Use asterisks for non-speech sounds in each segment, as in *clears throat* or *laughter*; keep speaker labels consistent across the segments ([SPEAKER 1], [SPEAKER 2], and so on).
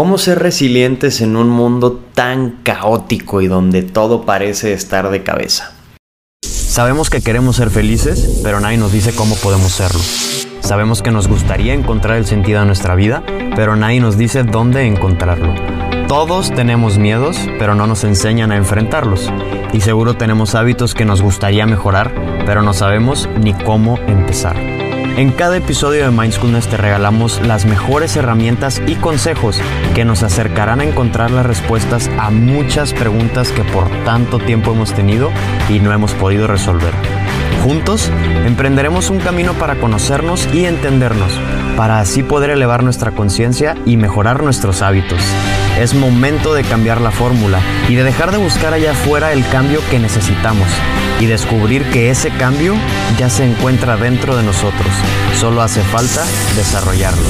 [SPEAKER 1] ¿Cómo ser resilientes en un mundo tan caótico y donde todo parece estar de cabeza?
[SPEAKER 2] Sabemos que queremos ser felices, pero nadie nos dice cómo podemos serlo. Sabemos que nos gustaría encontrar el sentido de nuestra vida, pero nadie nos dice dónde encontrarlo. Todos tenemos miedos, pero no nos enseñan a enfrentarlos. Y seguro tenemos hábitos que nos gustaría mejorar, pero no sabemos ni cómo empezar. En cada episodio de Mindfulness te regalamos las mejores herramientas y consejos que nos acercarán a encontrar las respuestas a muchas preguntas que por tanto tiempo hemos tenido y no hemos podido resolver. Juntos emprenderemos un camino para conocernos y entendernos, para así poder elevar nuestra conciencia y mejorar nuestros hábitos. Es momento de cambiar la fórmula y de dejar de buscar allá afuera el cambio que necesitamos y descubrir que ese cambio ya se encuentra dentro de nosotros. Solo hace falta desarrollarlo.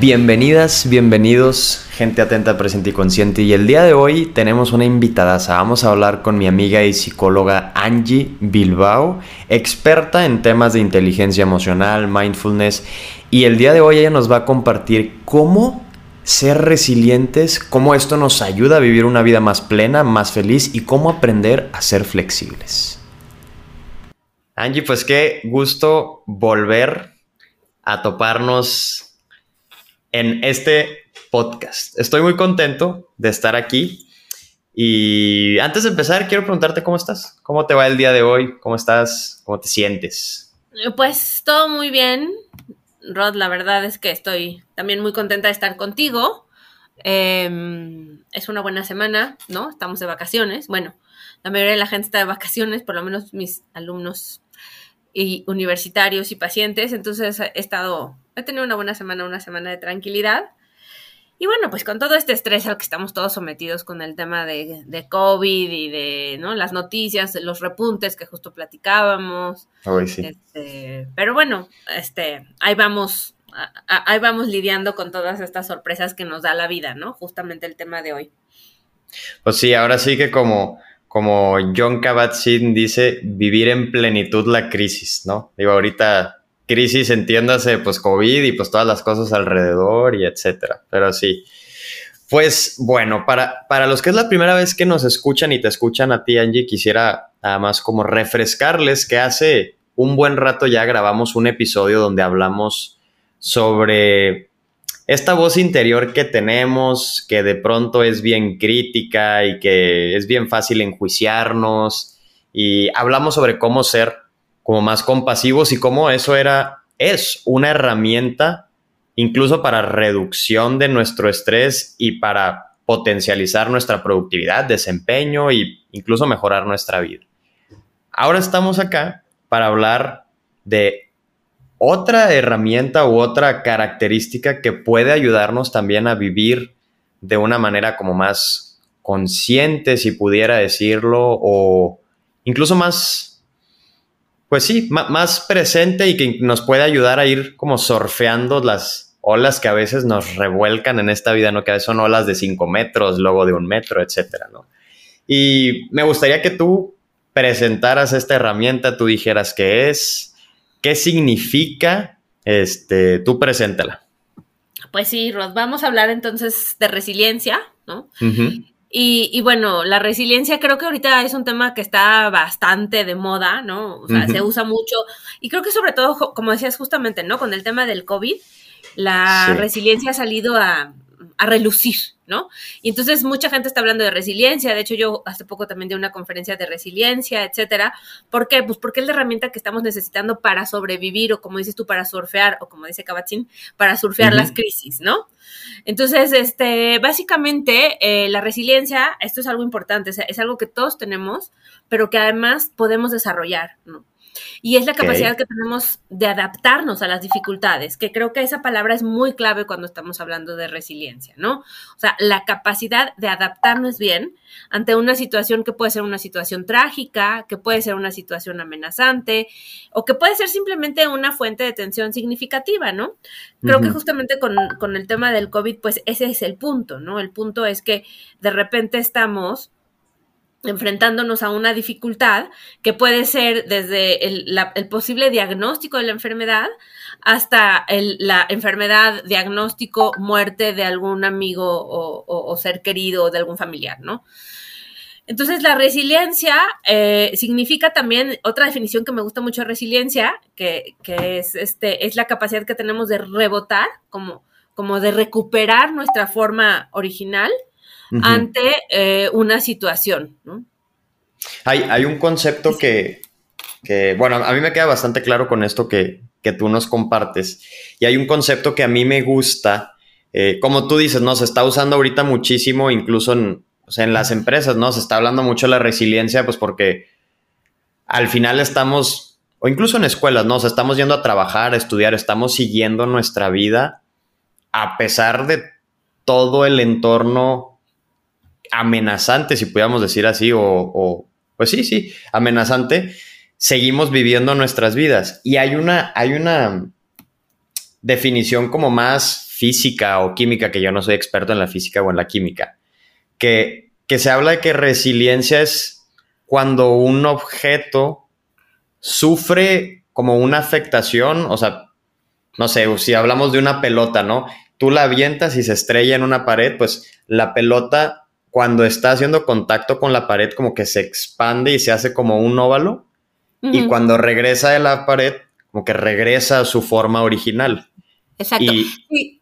[SPEAKER 1] Bienvenidas, bienvenidos, gente atenta, presente y consciente. Y el día de hoy tenemos una invitada. Vamos a hablar con mi amiga y psicóloga Angie Bilbao, experta en temas de inteligencia emocional, mindfulness. Y el día de hoy ella nos va a compartir cómo ser resilientes, cómo esto nos ayuda a vivir una vida más plena, más feliz y cómo aprender a ser flexibles. Angie, pues qué gusto volver a toparnos en este podcast. Estoy muy contento de estar aquí. Y antes de empezar, quiero preguntarte cómo estás. ¿Cómo te va el día de hoy? ¿Cómo estás? ¿Cómo te sientes?
[SPEAKER 3] Pues todo muy bien. Rod, la verdad es que estoy también muy contenta de estar contigo. Em, es una buena semana, ¿no? Estamos de vacaciones. Bueno, la mayoría de la gente está de vacaciones, por lo menos mis alumnos y universitarios y pacientes. Entonces he estado, he tenido una buena semana, una semana de tranquilidad. Y bueno, pues con todo este estrés al que estamos todos sometidos con el tema de, de COVID y de ¿no? las noticias, los repuntes que justo platicábamos.
[SPEAKER 1] sí.
[SPEAKER 3] Este, pero bueno, este, ahí vamos, ahí vamos lidiando con todas estas sorpresas que nos da la vida, ¿no? Justamente el tema de hoy.
[SPEAKER 1] Pues sí, ahora sí que como, como John Kabat-Zinn dice, vivir en plenitud la crisis, ¿no? Digo, ahorita crisis, entiéndase, pues COVID y pues todas las cosas alrededor y etcétera. Pero sí. Pues bueno, para, para los que es la primera vez que nos escuchan y te escuchan a ti, Angie, quisiera nada más como refrescarles que hace un buen rato ya grabamos un episodio donde hablamos sobre esta voz interior que tenemos, que de pronto es bien crítica y que es bien fácil enjuiciarnos. Y hablamos sobre cómo ser como más compasivos y cómo eso era, es una herramienta incluso para reducción de nuestro estrés y para potencializar nuestra productividad, desempeño e incluso mejorar nuestra vida. Ahora estamos acá para hablar de otra herramienta u otra característica que puede ayudarnos también a vivir de una manera como más consciente, si pudiera decirlo, o incluso más pues sí, más presente y que nos puede ayudar a ir como surfeando las olas que a veces nos revuelcan en esta vida, ¿no? Que a veces son olas de 5 metros, luego de un metro, etcétera, ¿no? Y me gustaría que tú presentaras esta herramienta, tú dijeras qué es, qué significa, este, tú preséntala.
[SPEAKER 3] Pues sí, Rod, vamos a hablar entonces de resiliencia, ¿no? Y, bueno, la resiliencia creo que ahorita es un tema que está bastante de moda, ¿no? O sea, se usa mucho. Y creo que sobre todo, como decías justamente, ¿no? Con el tema del COVID, la resiliencia ha salido a, a relucir, ¿no? Y entonces mucha gente está hablando de resiliencia, de hecho yo hace poco también di una conferencia de resiliencia, etcétera. ¿Por qué? Pues porque es la herramienta que estamos necesitando para sobrevivir o como dices tú, para surfear o como dice Cabatín, para surfear las crisis, ¿no? Entonces, este, básicamente eh, la resiliencia, esto es algo importante, es algo que todos tenemos, pero que además podemos desarrollar, ¿no? Y es la capacidad que tenemos de adaptarnos a las dificultades, que creo que esa palabra es muy clave cuando estamos hablando de resiliencia, ¿no? O sea, la capacidad de adaptarnos bien ante una situación que puede ser una situación trágica, que puede ser una situación amenazante, o que puede ser simplemente una fuente de tensión significativa, ¿no? Creo que justamente con, con el tema del COVID, pues ese es el punto, ¿no? El punto es que de repente estamos enfrentándonos a una dificultad que puede ser desde el, posible diagnóstico de la enfermedad hasta la enfermedad, diagnóstico, muerte de algún amigo o, ser querido de algún familiar, ¿no? Entonces, la resiliencia eh, significa también otra definición que me gusta mucho resiliencia, que, es, este, es la capacidad que tenemos de rebotar, como, como de recuperar nuestra forma original ante eh, una situación. ¿no?
[SPEAKER 1] Hay, hay un concepto que, que, bueno, a mí me queda bastante claro con esto que, que tú nos compartes. Y hay un concepto que a mí me gusta, eh, como tú dices, ¿no? Se está usando ahorita muchísimo, incluso en, en las empresas, ¿no? Se está hablando mucho de la resiliencia, pues porque al final estamos, o incluso en escuelas, ¿no? O estamos yendo a trabajar, a estudiar, estamos siguiendo nuestra vida a pesar de todo el entorno amenazante, si pudiéramos decir así, o, pues sí, sí, amenazante, seguimos viviendo nuestras vidas. Y hay una, hay una definición como más física o química, que yo no soy experto en la física o en la química, que, que se habla de que resiliencia es cuando un objeto sufre como una afectación, o sea, no sé, si hablamos de una pelota, ¿no? Tú la avientas y se estrella en una pared, pues la pelota cuando está haciendo contacto con la pared como que se expande y se hace como un óvalo y cuando regresa de la pared como que regresa a su forma original.
[SPEAKER 3] Exacto. Y,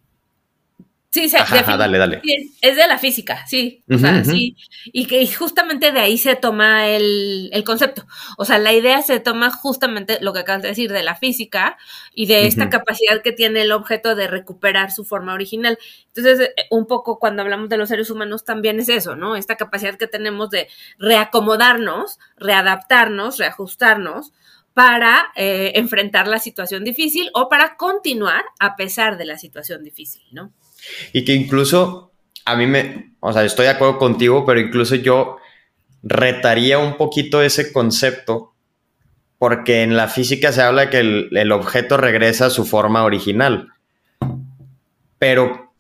[SPEAKER 3] Sí, sí, dale, dale. es de la física, sí. O sea, sí. Y que justamente de ahí se toma el, concepto. O sea, la idea se toma justamente lo que acabas de decir de la física y de esta capacidad que tiene el objeto de recuperar su forma original. Entonces, eh, un poco cuando hablamos de los seres humanos también es eso, ¿no? Esta capacidad que tenemos de reacomodarnos, readaptarnos, reajustarnos para eh, enfrentar la situación difícil o para continuar a pesar de la situación difícil, ¿no?
[SPEAKER 1] Y que incluso a mí me, o sea, estoy de acuerdo contigo, pero incluso yo retaría un poquito ese concepto porque en la física se habla que el, objeto regresa a su forma original. Pero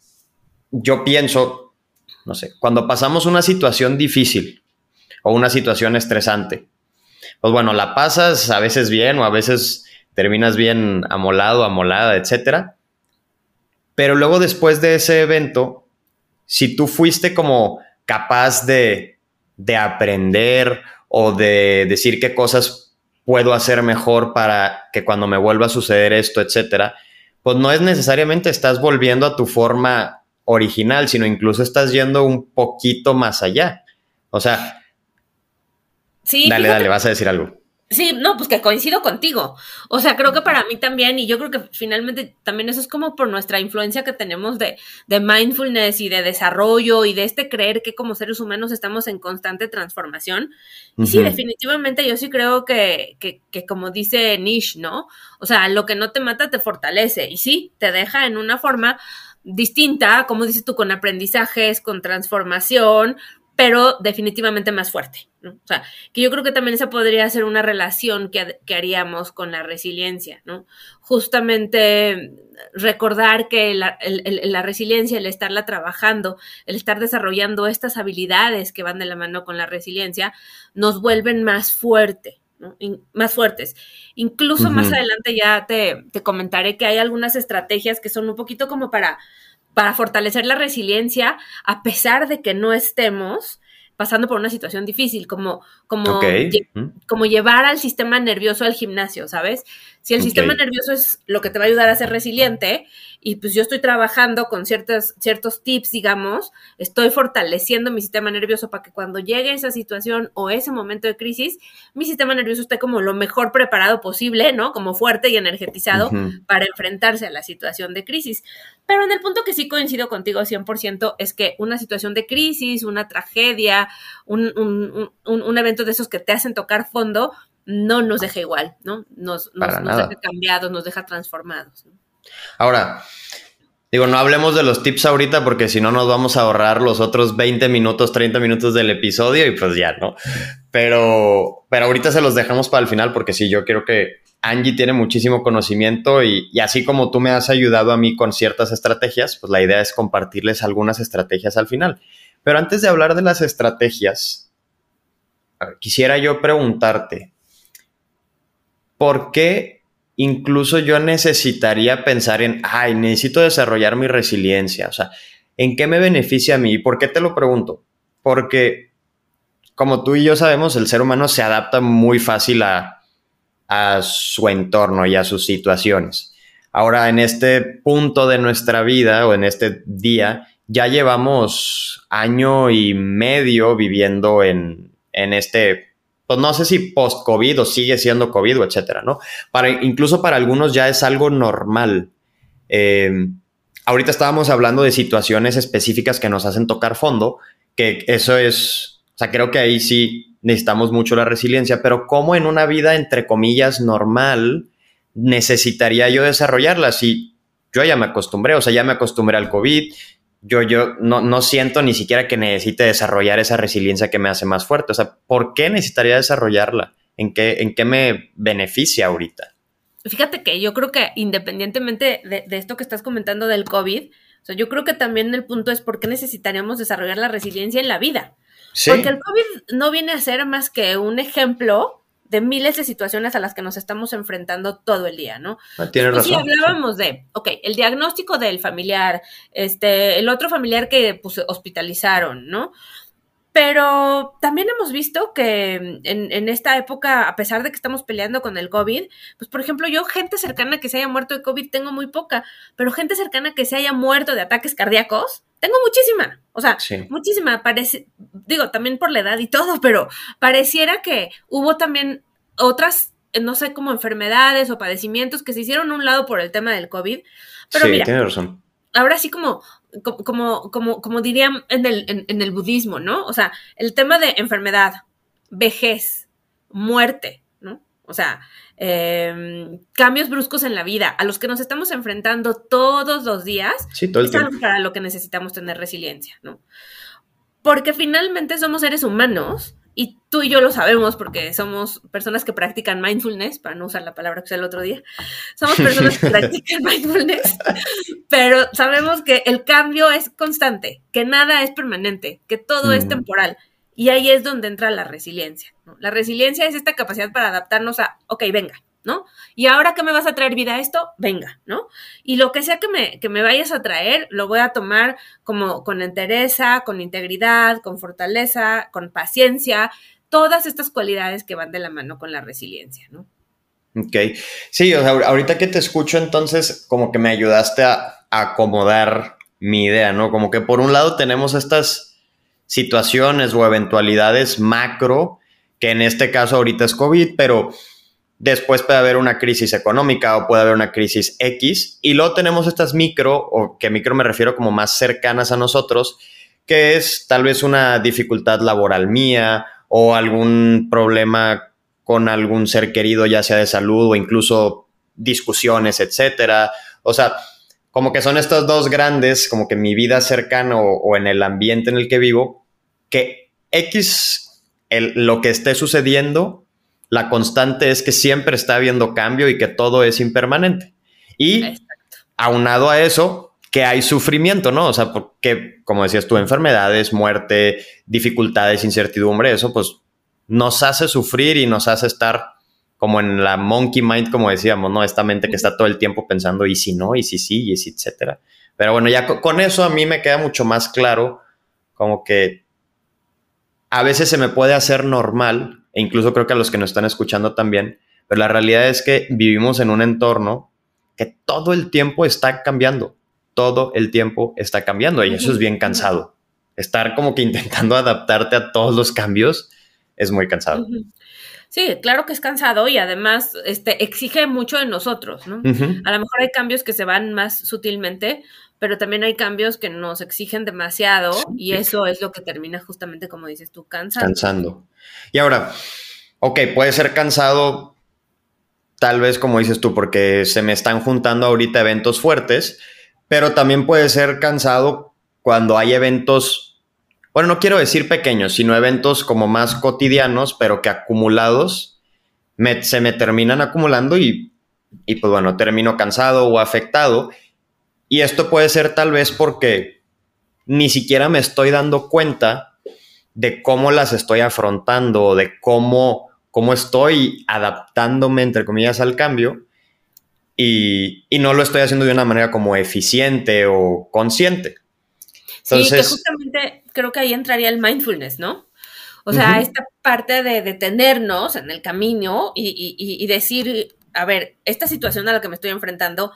[SPEAKER 1] yo pienso, no sé, cuando pasamos una situación difícil o una situación estresante, pues bueno, la pasas a veces bien o a veces terminas bien amolado, amolada, etcétera. Pero luego después de ese evento, si tú fuiste como capaz de, aprender o de decir qué cosas puedo hacer mejor para que cuando me vuelva a suceder esto, etcétera, pues no es necesariamente estás volviendo a tu forma original, sino incluso estás yendo un poquito más allá. O sea, sí, dale, dale, vas a decir algo.
[SPEAKER 3] Sí, no, pues que coincido contigo. O sea, creo que para mí también, y yo creo que finalmente también eso es como por nuestra influencia que tenemos de, de mindfulness y de desarrollo y de este creer que como seres humanos estamos en constante transformación. Y sí, definitivamente yo sí creo que, que, que como dice Nish, ¿no? O sea, lo que no te mata te fortalece y sí, te deja en una forma distinta, como dices tú, con aprendizajes, con transformación, pero definitivamente más fuerte. ¿No? O sea, que yo creo que también esa podría ser una relación que, haríamos con la resiliencia, ¿no? Justamente recordar que la, la, resiliencia, el estarla trabajando, el estar desarrollando estas habilidades que van de la mano con la resiliencia, nos vuelven más fuerte, ¿no? más fuertes. Incluso más adelante ya te, te comentaré que hay algunas estrategias que son un poquito como para para fortalecer la resiliencia a pesar de que no estemos pasando por una situación difícil, como, como, como llevar al sistema nervioso al gimnasio, ¿sabes? Si el sistema nervioso es lo que te va a ayudar a ser resiliente, y pues yo estoy trabajando con ciertos, ciertos tips, digamos, estoy fortaleciendo mi sistema nervioso para que cuando llegue esa situación o ese momento de crisis, mi sistema nervioso esté como lo mejor preparado posible, ¿no? Como fuerte y energetizado para enfrentarse a la situación de crisis. Pero en el punto que sí coincido contigo 100% es que una situación de crisis, una tragedia, un, un, un, un evento de esos que te hacen tocar fondo, no nos deja igual, ¿no? Nos, nos, deja cambiados, nos deja transformados.
[SPEAKER 1] Ahora, digo, no hablemos de los tips ahorita porque si no nos vamos a ahorrar los otros 20 minutos, 30 minutos del episodio y pues ya, ¿no? Pero, pero ahorita se los dejamos para el final porque sí, yo quiero que Angie tiene muchísimo conocimiento y, y, así como tú me has ayudado a mí con ciertas estrategias, pues la idea es compartirles algunas estrategias al final. Pero antes de hablar de las estrategias, quisiera yo preguntarte, ¿por qué incluso yo necesitaría pensar en, ay, necesito desarrollar mi resiliencia? O sea, ¿en qué me beneficia a mí? ¿Por qué te lo pregunto? Porque, como tú y yo sabemos, el ser humano se adapta muy fácil a, a su entorno y a sus situaciones. Ahora, en este punto de nuestra vida o en este día, ya llevamos año y medio viviendo en, en este, pues no sé si post-COVID o sigue siendo COVID o etcétera, ¿no? Para, incluso para algunos ya es algo normal. Em, ahorita estábamos hablando de situaciones específicas que nos hacen tocar fondo, que eso es, o sea, creo que ahí sí necesitamos mucho la resiliencia, pero como en una vida, entre comillas, normal, necesitaría yo desarrollarla si yo ya me acostumbré, o sea, ya me acostumbré al COVID, yo, yo no, no, siento ni siquiera que necesite desarrollar esa resiliencia que me hace más fuerte. O sea, ¿por qué necesitaría desarrollarla? ¿En qué, en qué me beneficia ahorita?
[SPEAKER 3] Fíjate que yo creo que independientemente de, de, esto que estás comentando del COVID, o sea, yo creo que también el punto es por qué necesitaríamos desarrollar la resiliencia en la vida. Sí. Porque el COVID no viene a ser más que un ejemplo de miles de situaciones a las que nos estamos enfrentando todo el día, ¿no?
[SPEAKER 1] Ah, Tienes pues
[SPEAKER 3] razón. Si hablábamos de, ok, el diagnóstico del familiar, este, el otro familiar que pues, hospitalizaron, ¿no? Pero también hemos visto que en, en, esta época, a pesar de que estamos peleando con el COVID, pues por ejemplo, yo gente cercana que se haya muerto de COVID tengo muy poca, pero gente cercana que se haya muerto de ataques cardíacos, tengo muchísima. O sea, muchísima. Parece, digo, también por la edad y todo, *laughs* pero pareciera que hubo también otras, no sé, como enfermedades o padecimientos que se hicieron a un lado por el tema del COVID. Pero
[SPEAKER 1] sí,
[SPEAKER 3] mira,
[SPEAKER 1] tiene razón.
[SPEAKER 3] Ahora sí como como, como, como dirían en el, en, el budismo, ¿no? O sea, el tema de enfermedad, vejez, muerte, ¿no? O sea, eh, cambios bruscos en la vida a los que nos estamos enfrentando todos los días,
[SPEAKER 1] sí, todo
[SPEAKER 3] es algo para lo que necesitamos tener resiliencia, ¿no? Porque finalmente somos seres humanos y tú y yo lo sabemos porque somos personas que practican mindfulness, para no usar la palabra que usé el otro día, somos personas que *laughs* practican mindfulness, pero sabemos que el cambio es constante, que nada es permanente, que todo es temporal. Y ahí es donde entra la resiliencia. La resiliencia es esta capacidad para adaptarnos a, ok, venga, ¿no? Y ahora que me vas a traer vida a esto, venga, ¿no? Y lo que sea que me, que me vayas a traer, lo voy a tomar como con entereza, con integridad, con fortaleza, con paciencia, todas estas cualidades que van de la mano con la resiliencia, ¿no?
[SPEAKER 1] Ok, sí, o sea, ahorita que te escucho entonces como que me ayudaste a, a acomodar mi idea, ¿no? Como que por un lado tenemos estas situaciones o eventualidades macro, que en este caso ahorita es COVID, pero después puede haber una crisis económica o puede haber una crisis X. Y luego tenemos estas micro, o que micro me refiero como más cercanas a nosotros, que es tal vez una dificultad laboral mía o algún problema con algún ser querido, ya sea de salud o incluso discusiones, etcétera. O sea, como que son estos dos grandes, como que mi vida cercana o, o en el ambiente en el que vivo, que X, el, lo que esté sucediendo, la constante es que siempre está habiendo cambio y que todo es impermanente. Y aunado a eso, que hay sufrimiento, ¿no? O sea, porque, como decías tú, enfermedades, muerte, dificultades, incertidumbre, eso pues nos hace sufrir y nos hace estar como en la monkey mind, como decíamos, ¿no? Esta mente que está todo el tiempo pensando, y si no, y si sí, y si, etcétera. Pero bueno, ya con eso a mí me queda mucho más claro, como que a veces se me puede hacer normal e incluso creo que a los que nos están escuchando también, pero la realidad es que vivimos en un entorno que todo el tiempo está cambiando, todo el tiempo está cambiando y eso es bien cansado. Estar como que intentando adaptarte a todos los cambios es muy cansado.
[SPEAKER 3] Sí, claro que es cansado y además este, exige mucho de nosotros, ¿no? A lo mejor hay cambios que se van más sutilmente, pero también hay cambios que nos exigen demasiado y eso es lo que termina justamente, como dices tú, cansando.
[SPEAKER 1] Cansando. Y ahora, ok, puede ser cansado, tal vez como dices tú, porque se me están juntando ahorita eventos fuertes, pero también puede ser cansado cuando hay eventos, bueno, no quiero decir pequeños, sino eventos como más cotidianos, pero que acumulados se me terminan acumulando y, y pues bueno, termino cansado o afectado y esto puede ser tal vez porque ni siquiera me estoy dando cuenta de cómo las estoy afrontando, de cómo, cómo estoy adaptándome, entre comillas, al cambio. Y, no lo estoy haciendo de una manera como eficiente o consciente.
[SPEAKER 3] sí, que justamente creo que ahí entraría el mindfulness, ¿no? O sea, esta parte de detenernos en el camino y, decir, a ver, esta situación a la que me estoy enfrentando,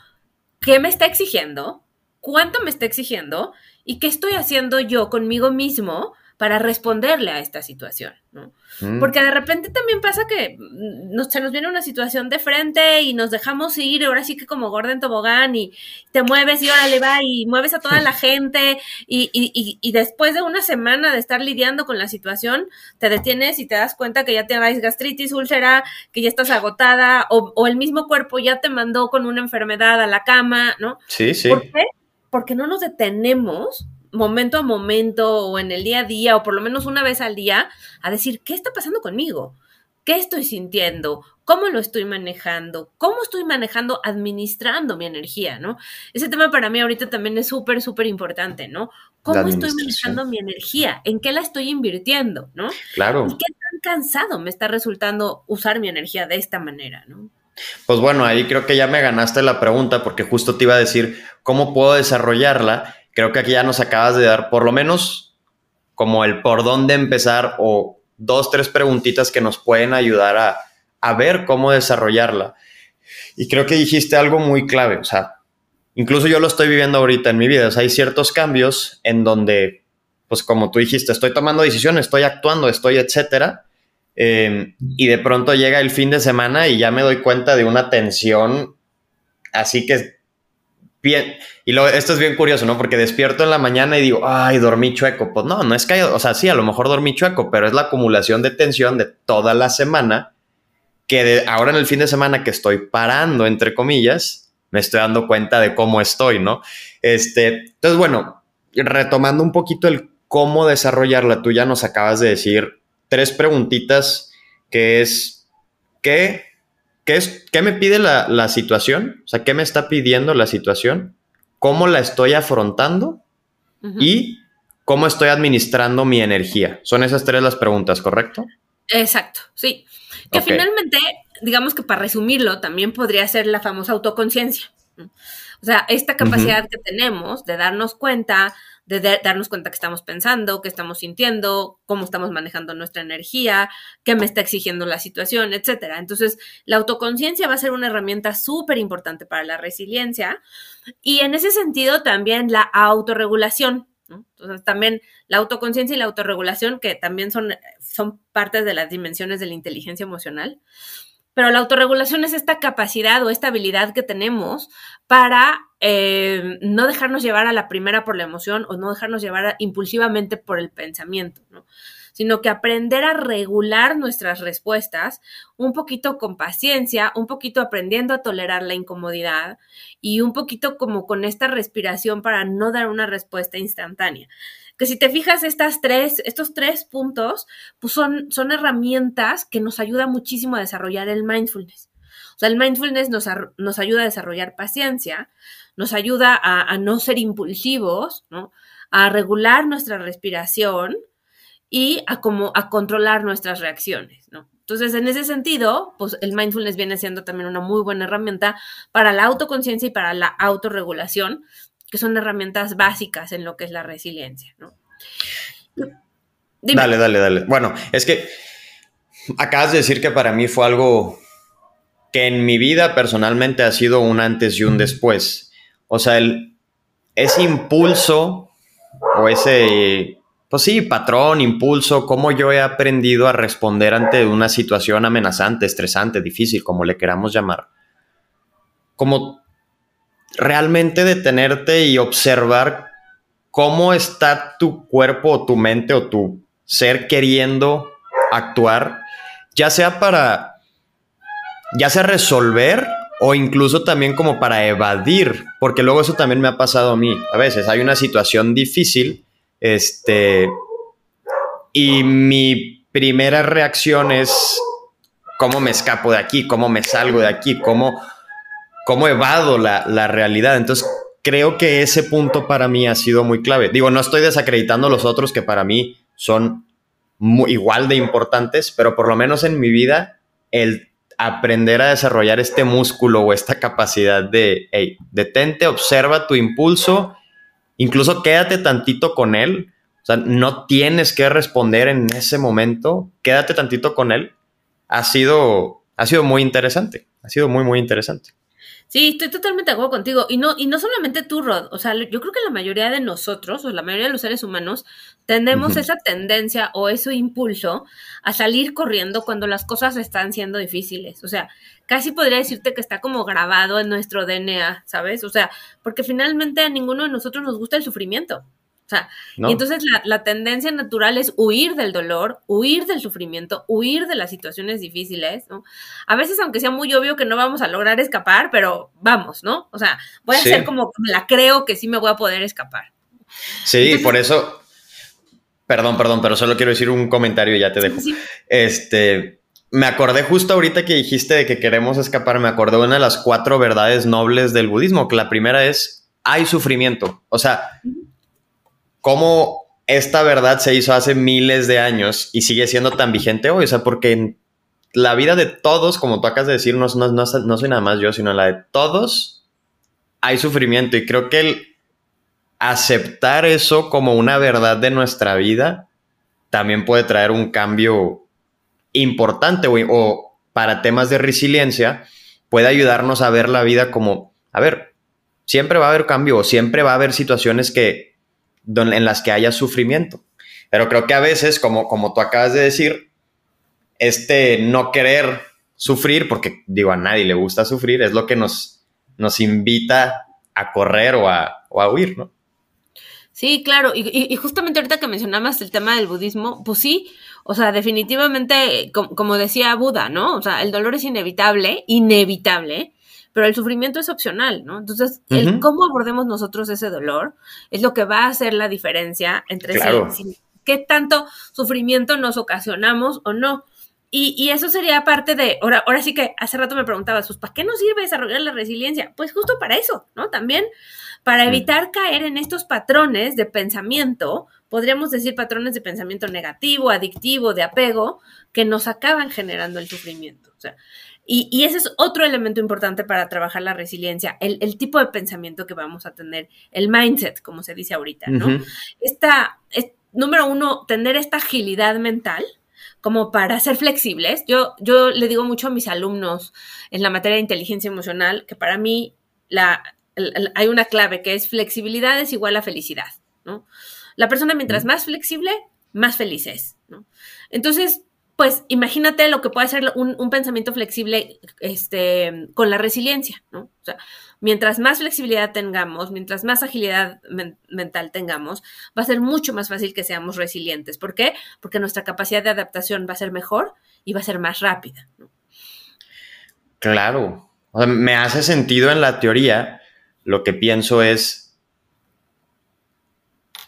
[SPEAKER 3] ¿qué me está exigiendo? ¿Cuánto me está exigiendo? ¿Y qué estoy haciendo yo conmigo mismo para responderle a esta situación, ¿no? Mm. Porque de repente también pasa que nos, se nos viene una situación de frente y nos dejamos ir, ahora sí que como Gordon Tobogán, y te mueves y órale va, y mueves a toda la *laughs* gente, y, y, y, después de una semana de estar lidiando con la situación, te detienes y te das cuenta que ya tienes gastritis, úlcera, que ya estás agotada, o, o el mismo cuerpo ya te mandó con una enfermedad a la cama, ¿no?
[SPEAKER 1] Sí, sí.
[SPEAKER 3] ¿Por qué? Porque no nos detenemos momento a momento o en el día a día o por lo menos una vez al día a decir, ¿qué está pasando conmigo? ¿Qué estoy sintiendo? ¿Cómo lo estoy manejando? ¿Cómo estoy manejando, administrando mi energía? ¿no? Ese tema para mí ahorita también es súper, súper importante, ¿no? ¿Cómo estoy manejando mi energía? ¿En qué la estoy invirtiendo? ¿no?
[SPEAKER 1] Claro.
[SPEAKER 3] ¿Y qué tan cansado me está resultando usar mi energía de esta manera? ¿no?
[SPEAKER 1] Pues bueno, ahí creo que ya me ganaste la pregunta porque justo te iba a decir cómo puedo desarrollarla creo que aquí ya nos acabas de dar por lo menos como el por dónde empezar o dos, tres preguntitas que nos pueden ayudar a, ver cómo desarrollarla. Y creo que dijiste algo muy clave, o sea, incluso yo lo estoy viviendo ahorita en mi vida, hay ciertos cambios en donde, pues como tú dijiste, estoy tomando decisiones, estoy actuando, estoy, etcétera, eh, y de pronto llega el fin de semana y ya me doy cuenta de una tensión así que bien, y lo, esto es bien curioso, ¿no? Porque despierto en la mañana y digo, ay, dormí chueco. Pues no, no es que, o sea, sí, a lo mejor dormí chueco, pero es la acumulación de tensión de toda la semana que de, ahora en el fin de semana que estoy parando, entre comillas, me estoy dando cuenta de cómo estoy, ¿no? Este, entonces, bueno, retomando un poquito el cómo desarrollarla, tú ya nos acabas de decir tres preguntitas que es, ¿qué ¿Qué, es, qué me pide la, situación? O sea, ¿qué me está pidiendo la situación? ¿Cómo la estoy afrontando? Y cómo estoy administrando mi energía. Son esas tres las preguntas, ¿correcto?
[SPEAKER 3] Exacto, sí. Que finalmente, digamos que para resumirlo, también podría ser la famosa autoconciencia. O sea, esta capacidad que tenemos de darnos cuenta de, darnos cuenta que estamos pensando, que estamos sintiendo, cómo estamos manejando nuestra energía, qué me está exigiendo la situación, etcétera. Entonces, la autoconciencia va a ser una herramienta súper importante para la resiliencia y en ese sentido también la autorregulación. Entonces, también la autoconciencia y la autorregulación, que también son, son partes de las dimensiones de la inteligencia emocional, pero la autorregulación es esta capacidad o esta habilidad que tenemos para eh, no dejarnos llevar a la primera por la emoción o no dejarnos llevar impulsivamente por el pensamiento, ¿no? sino que aprender a regular nuestras respuestas un poquito con paciencia, un poquito aprendiendo a tolerar la incomodidad y un poquito como con esta respiración para no dar una respuesta instantánea que si te fijas estas tres, estos tres puntos, pues son, son herramientas que nos ayudan muchísimo a desarrollar el mindfulness. O sea, el mindfulness nos, nos ayuda a desarrollar paciencia, nos ayuda a, no ser impulsivos, ¿no? A regular nuestra respiración y a como a controlar nuestras reacciones, ¿no? Entonces, en ese sentido, pues el mindfulness viene siendo también una muy buena herramienta para la autoconciencia y para la autorregulación, que son herramientas básicas en lo que es la resiliencia, ¿no?
[SPEAKER 1] Dale, dale, dale. Bueno, es que acabas de decir que para mí fue algo que en mi vida personalmente ha sido un antes y un después. O sea, el, ese impulso o ese, pues sí, patrón, impulso, cómo yo he aprendido a responder ante una situación amenazante, estresante, difícil, como le queramos llamar. Como realmente detenerte y observar cómo está tu cuerpo o tu mente o tu ser queriendo actuar, ya sea para, ya sea resolver o incluso también como para evadir, porque luego eso también me ha pasado a mí. A veces hay una situación difícil, este, y mi primera reacción es cómo me escapo de aquí, cómo me salgo de aquí, cómo cómo evado la, la realidad. Entonces, creo que ese punto para mí ha sido muy clave. Digo, no estoy desacreditando los otros que para mí son igual de importantes, pero por lo menos en mi vida, el aprender a desarrollar este músculo o esta capacidad de, hey, detente, observa tu impulso, incluso quédate tantito con él, o sea, no tienes que responder en ese momento, quédate tantito con él, ha sido, ha sido muy interesante, ha sido muy, muy interesante.
[SPEAKER 3] Sí, estoy totalmente de acuerdo contigo. Y no, y no solamente tú, Rod. O sea, yo creo que la mayoría de nosotros, o la mayoría de los seres humanos, tenemos esa tendencia o ese impulso a salir corriendo cuando las cosas están siendo difíciles. O sea, casi podría decirte que está como grabado en nuestro DNA, ¿sabes? O sea, porque finalmente a ninguno de nosotros nos gusta el sufrimiento. O sea, y entonces la, tendencia natural es huir del dolor, huir del sufrimiento, huir de las situaciones difíciles, ¿no? A veces, aunque sea muy obvio que no vamos a lograr escapar, pero vamos, ¿no? O sea, voy a hacer como la creo que sí me voy a poder escapar.
[SPEAKER 1] Sí, por eso, perdón, perdón, pero solo quiero decir un comentario y ya te dejo. Este, me acordé justo ahorita que dijiste de que queremos escapar, me acordé de una de las cuatro verdades nobles del budismo, que la primera es, hay sufrimiento. O sea, cómo esta verdad se hizo hace miles de años y sigue siendo tan vigente hoy. O sea, porque en la vida de todos, como tú acabas de decir, no, no, no, soy nada más yo, sino la de todos, hay sufrimiento. Y creo que el aceptar eso como una verdad de nuestra vida también puede traer un cambio importante o, o para temas de resiliencia, puede ayudarnos a ver la vida como, a ver, siempre va a haber cambio o siempre va a haber situaciones que en las que haya sufrimiento. Pero creo que a veces, como, como tú acabas de decir, este no querer sufrir, porque digo, a nadie le gusta sufrir, es lo que nos, nos invita a correr o a, huir, ¿no?
[SPEAKER 3] Sí, claro, y, justamente ahorita que mencionabas el tema del budismo, pues sí, o sea, definitivamente, como decía Buda, ¿no? O sea, el dolor es inevitable, inevitable, pero el sufrimiento es opcional, ¿no? Entonces, el cómo abordemos nosotros ese dolor es lo que va a hacer la diferencia entre qué tanto sufrimiento nos ocasionamos o no. Y, y, eso sería parte de, ahora, ahora sí que hace rato me preguntabas, pues, ¿para qué nos sirve desarrollar la resiliencia? Pues justo para eso, ¿no? También para evitar caer en estos patrones de pensamiento, podríamos decir patrones de pensamiento negativo, adictivo, de apego, que nos acaban generando el sufrimiento. O sea, y, ese es otro elemento importante para trabajar la resiliencia, el, tipo de pensamiento que vamos a tener, el mindset, como se dice ahorita, ¿no? Esta, es, número uno, tener esta agilidad mental como para ser flexibles. Yo, yo le digo mucho a mis alumnos en la materia de inteligencia emocional que para mí la, hay una clave que es flexibilidad es igual a felicidad, ¿no? La persona mientras más flexible, más feliz es, ¿no? Entonces, pues imagínate lo que puede ser un, pensamiento flexible este, con la resiliencia, ¿no? O sea, mientras más flexibilidad tengamos, mientras más agilidad mental tengamos, va a ser mucho más fácil que seamos resilientes. ¿Por qué? Porque nuestra capacidad de adaptación va a ser mejor y va a ser más rápida.
[SPEAKER 1] Claro. O sea, me hace sentido en la teoría. Lo que pienso es,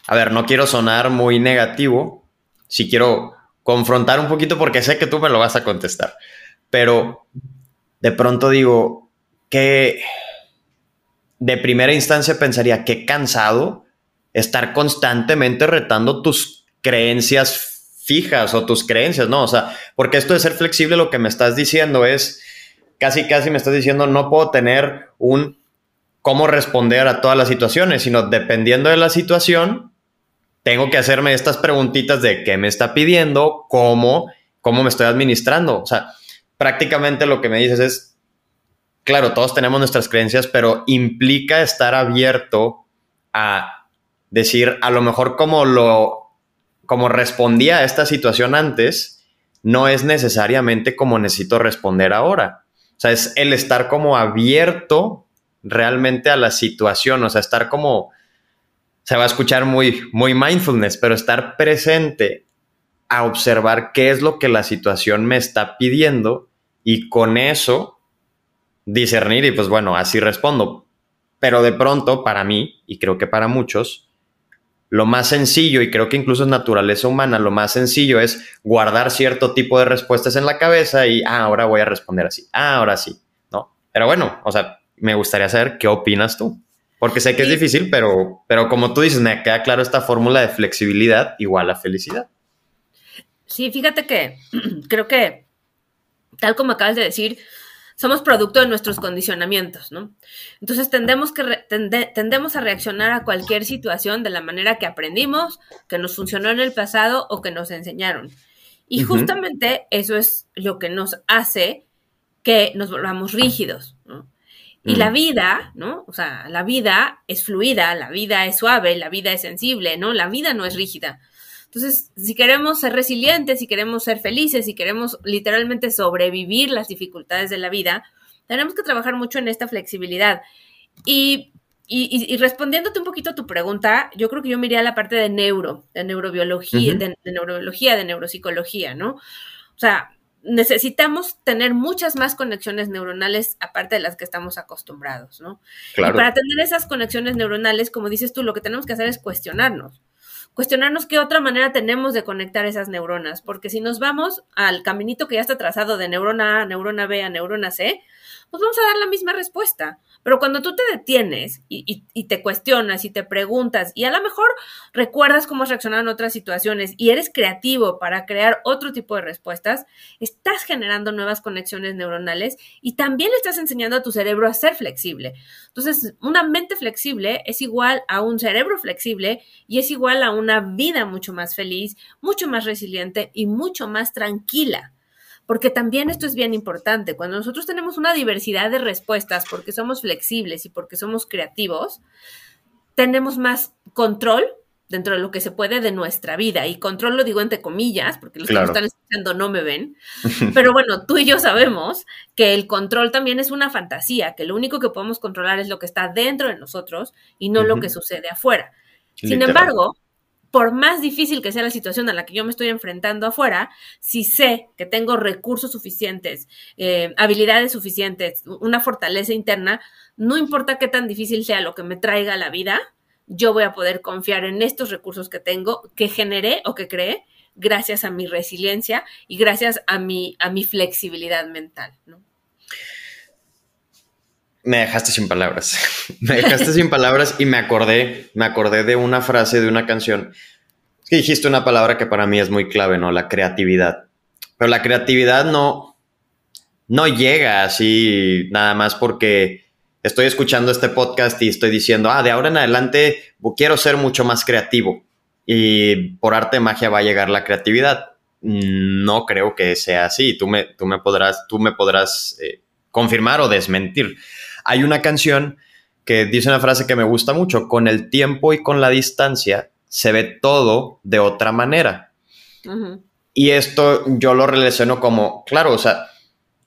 [SPEAKER 1] a ver, no quiero sonar muy negativo, si quiero confrontar un poquito porque sé que tú me lo vas a contestar. Pero de pronto digo que de primera instancia pensaría que cansado estar constantemente retando tus creencias fijas o tus creencias, ¿no? O sea, porque esto de ser flexible lo que me estás diciendo es, casi, casi me estás diciendo, no puedo tener un cómo responder a todas las situaciones, sino dependiendo de la situación, tengo que hacerme estas preguntitas de qué me está pidiendo, cómo, cómo me estoy administrando. O sea, prácticamente lo que me dices es, claro, todos tenemos nuestras creencias, pero implica estar abierto a decir, a lo mejor como lo, respondía a esta situación antes, no es necesariamente como necesito responder ahora. O sea, es el estar como abierto realmente a la situación, o sea, estar como se va a escuchar muy, muy mindfulness, pero estar presente a observar qué es lo que la situación me está pidiendo y con eso discernir y pues bueno, así respondo. Pero de pronto, para mí, y creo que para muchos, lo más sencillo, y creo que incluso es naturaleza humana, lo más sencillo es guardar cierto tipo de respuestas en la cabeza y, ah, ahora voy a responder así, ah, ahora sí, ¿no? Pero bueno, o sea, me gustaría saber qué opinas tú. Porque sé que es difícil, pero, pero como tú dices, me queda claro esta fórmula de flexibilidad igual a felicidad.
[SPEAKER 3] Sí, fíjate que *clears throat* creo que, tal como acabas de decir, somos producto de nuestros condicionamientos, ¿no? Entonces tendemos, que tendemos a reaccionar a cualquier situación de la manera que aprendimos, que nos funcionó en el pasado o que nos enseñaron. Y justamente eso es lo que nos hace que nos volvamos rígidos, ¿no? Y la mm. vida, ¿no? O sea, la vida es fluida, la vida es suave, la vida es sensible, ¿no? La vida no es rígida. Entonces, si queremos ser resilientes, si queremos ser felices, si queremos literalmente sobrevivir las dificultades de la vida, tenemos que trabajar mucho en esta flexibilidad. Y, respondiéndote un poquito a tu pregunta, yo creo que yo me iría a la parte de neuro, de neurobiología, de, neurobiología, de neuropsicología, ¿no? O sea, necesitamos tener muchas más conexiones neuronales aparte de las que estamos acostumbrados, ¿no? Y para tener esas conexiones neuronales, como dices tú, lo que tenemos que hacer es cuestionarnos cuestionarnos qué otra manera tenemos de conectar esas neuronas, porque si nos vamos al caminito que ya está trazado de neurona A, neurona B a neurona C, pues vamos a dar la misma respuesta. Pero cuando tú te detienes y, te cuestionas y te preguntas y a lo mejor recuerdas cómo has reaccionado en otras situaciones y eres creativo para crear otro tipo de respuestas, estás generando nuevas conexiones neuronales y también le estás enseñando a tu cerebro a ser flexible. Entonces, una mente flexible es igual a un cerebro flexible y es igual a una vida mucho más feliz, mucho más resiliente y mucho más tranquila porque también esto es bien importante. Cuando nosotros tenemos una diversidad de respuestas, porque somos flexibles y porque somos creativos, tenemos más control dentro de lo que se puede de nuestra vida. Y control lo digo entre comillas, porque los que están escuchando no me ven. *laughs* Pero bueno, tú y yo sabemos que el control también es una fantasía, que lo único que podemos controlar es lo que está dentro de nosotros y no lo que sucede afuera. Sin embargo, por más difícil que sea la situación a la que yo me estoy enfrentando afuera, si sé que tengo recursos suficientes, eh, habilidades suficientes, una fortaleza interna, no importa qué tan difícil sea lo que me traiga la vida, yo voy a poder confiar en estos recursos que tengo, que generé o que creé gracias a mi resiliencia y gracias a mi, a mi flexibilidad mental.
[SPEAKER 1] Me dejaste sin palabras. *laughs* me dejaste sin palabras y me acordé, me acordé de una frase de una canción. que dijiste una palabra que para mí es muy clave, ¿no? La creatividad. Pero la creatividad no, no llega así nada más porque estoy escuchando este podcast y estoy diciendo, ah, de ahora en adelante quiero ser mucho más creativo y por arte de magia va a llegar la creatividad. No creo que sea así. Tú me, tú me podrás, tú me podrás eh, confirmar o desmentir. Hay una canción que dice una frase que me gusta mucho, con el tiempo y con la distancia se ve todo de otra manera. Y esto yo lo relaciono como, claro, o sea,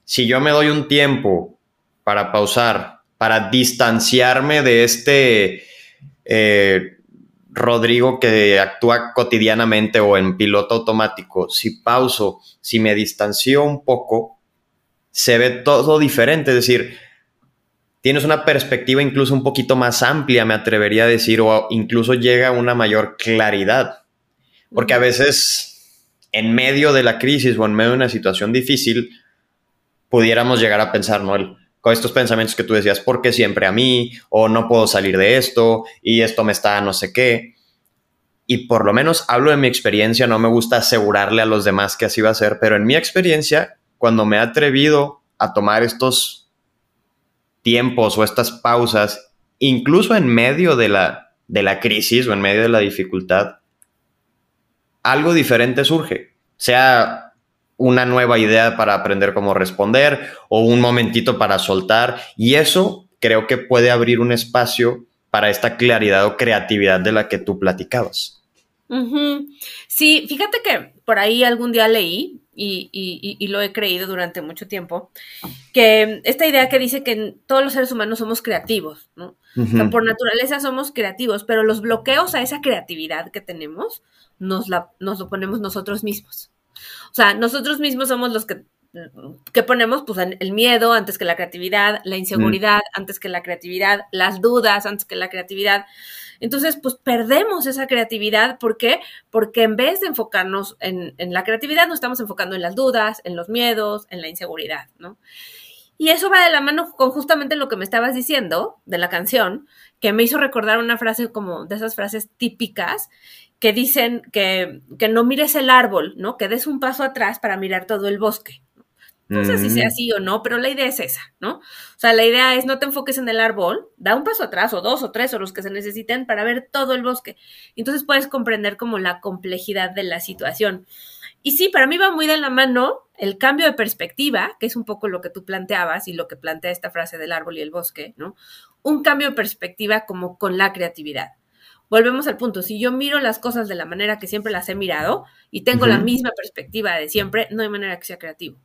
[SPEAKER 1] si yo me doy un tiempo para pausar, para distanciarme de este eh, Rodrigo que actúa cotidianamente o en piloto automático, si pauso, si me distancio un poco, se ve todo diferente. Es decir, tienes una perspectiva incluso un poquito más amplia, me atrevería a decir, o incluso llega a una mayor claridad. Porque a veces, en medio de la crisis o en medio de una situación difícil, pudiéramos llegar a pensar, ¿no? con estos pensamientos que tú decías, ¿por qué siempre a mí? O no puedo salir de esto, y esto me está no sé qué. Y por lo menos hablo de mi experiencia, no me gusta asegurarle a los demás que así va a ser, pero en mi experiencia, cuando me he atrevido a tomar estos tiempos o estas pausas, incluso en medio de la, de la crisis o en medio de la dificultad, algo diferente surge, sea una nueva idea para aprender cómo responder o un momentito para soltar. Y eso creo que puede abrir un espacio para esta claridad o creatividad de la que tú platicabas.
[SPEAKER 3] Sí, fíjate que por ahí algún día leí y, lo he creído durante mucho tiempo, que esta idea que dice que todos los seres humanos somos creativos, ¿no? por naturaleza somos creativos, pero los bloqueos a esa creatividad que tenemos nos, la, nos lo ponemos nosotros mismos. O sea, nosotros mismos somos los que, que ponemos pues, el miedo antes que la creatividad, la inseguridad antes que la creatividad, las dudas antes que la creatividad. Entonces, pues perdemos esa creatividad. ¿Por qué? Porque en vez de enfocarnos en, la creatividad, nos estamos enfocando en las dudas, en los miedos, en la inseguridad, ¿no? Y eso va de la mano con justamente lo que me estabas diciendo de la canción, que me hizo recordar una frase como de esas frases típicas que dicen que, que no mires el árbol, ¿no? Que des un paso atrás para mirar todo el bosque. No sé si sea mm. así o no, pero la idea es esa, ¿no? O sea, la idea es no te enfoques en el árbol, da un paso atrás o dos o tres o los que se necesiten para ver todo el bosque. Entonces puedes comprender como la complejidad de la situación. Y sí, para mí va muy de la mano el cambio de perspectiva, que es un poco lo que tú planteabas y lo que plantea esta frase del árbol y el bosque, ¿no? Un cambio de perspectiva como con la creatividad. Volvemos al punto, si yo miro las cosas de la manera que siempre las he mirado y tengo la misma perspectiva de siempre, no hay manera que sea creativo.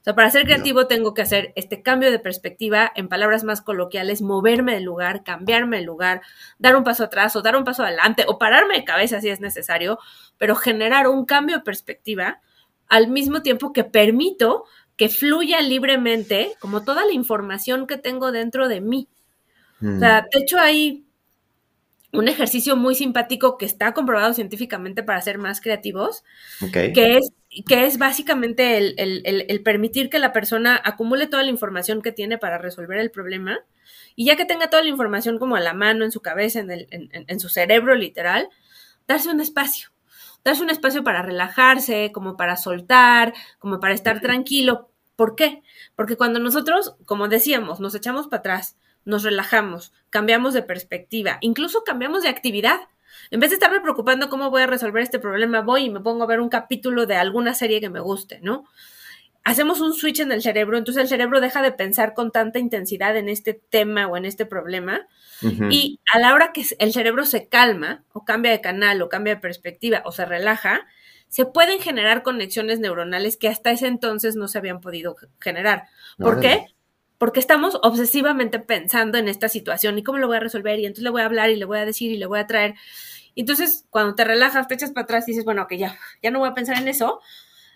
[SPEAKER 3] O sea, para ser creativo tengo que hacer este cambio de perspectiva, en palabras más coloquiales, moverme del lugar, cambiarme de lugar, dar un paso atrás o dar un paso adelante o pararme de cabeza si es necesario, pero generar un cambio de perspectiva al mismo tiempo que permito que fluya libremente como toda la información que tengo dentro de mí. O sea, mm. de hecho hay un ejercicio muy simpático que está comprobado científicamente para ser más creativos, que, es, que es básicamente el, permitir que la persona acumule toda la información que tiene para resolver el problema y ya que tenga toda la información como a la mano, en su cabeza, en, en su cerebro literal, darse un espacio, darse un espacio para relajarse, como para soltar, como para estar tranquilo. ¿Por qué? Porque cuando nosotros, como decíamos, nos echamos para atrás, nos relajamos, cambiamos de perspectiva, incluso cambiamos de actividad. En vez de estarme preocupando cómo voy a resolver este problema, voy y me pongo a ver un capítulo de alguna serie que me guste, ¿no? Hacemos un switch en el cerebro, entonces el cerebro deja de pensar con tanta intensidad en este tema o en este problema. Y a la hora que el cerebro se calma, o cambia de canal, o cambia de perspectiva, o se relaja, se pueden generar conexiones neuronales que hasta ese entonces no se habían podido generar. ¿Por qué? Porque estamos obsesivamente pensando en esta situación y cómo lo voy a resolver y entonces le voy a hablar y le voy a decir y le voy a traer. entonces, cuando te relajas, te echas para atrás y dices, bueno, que ya, ya no voy a pensar en eso,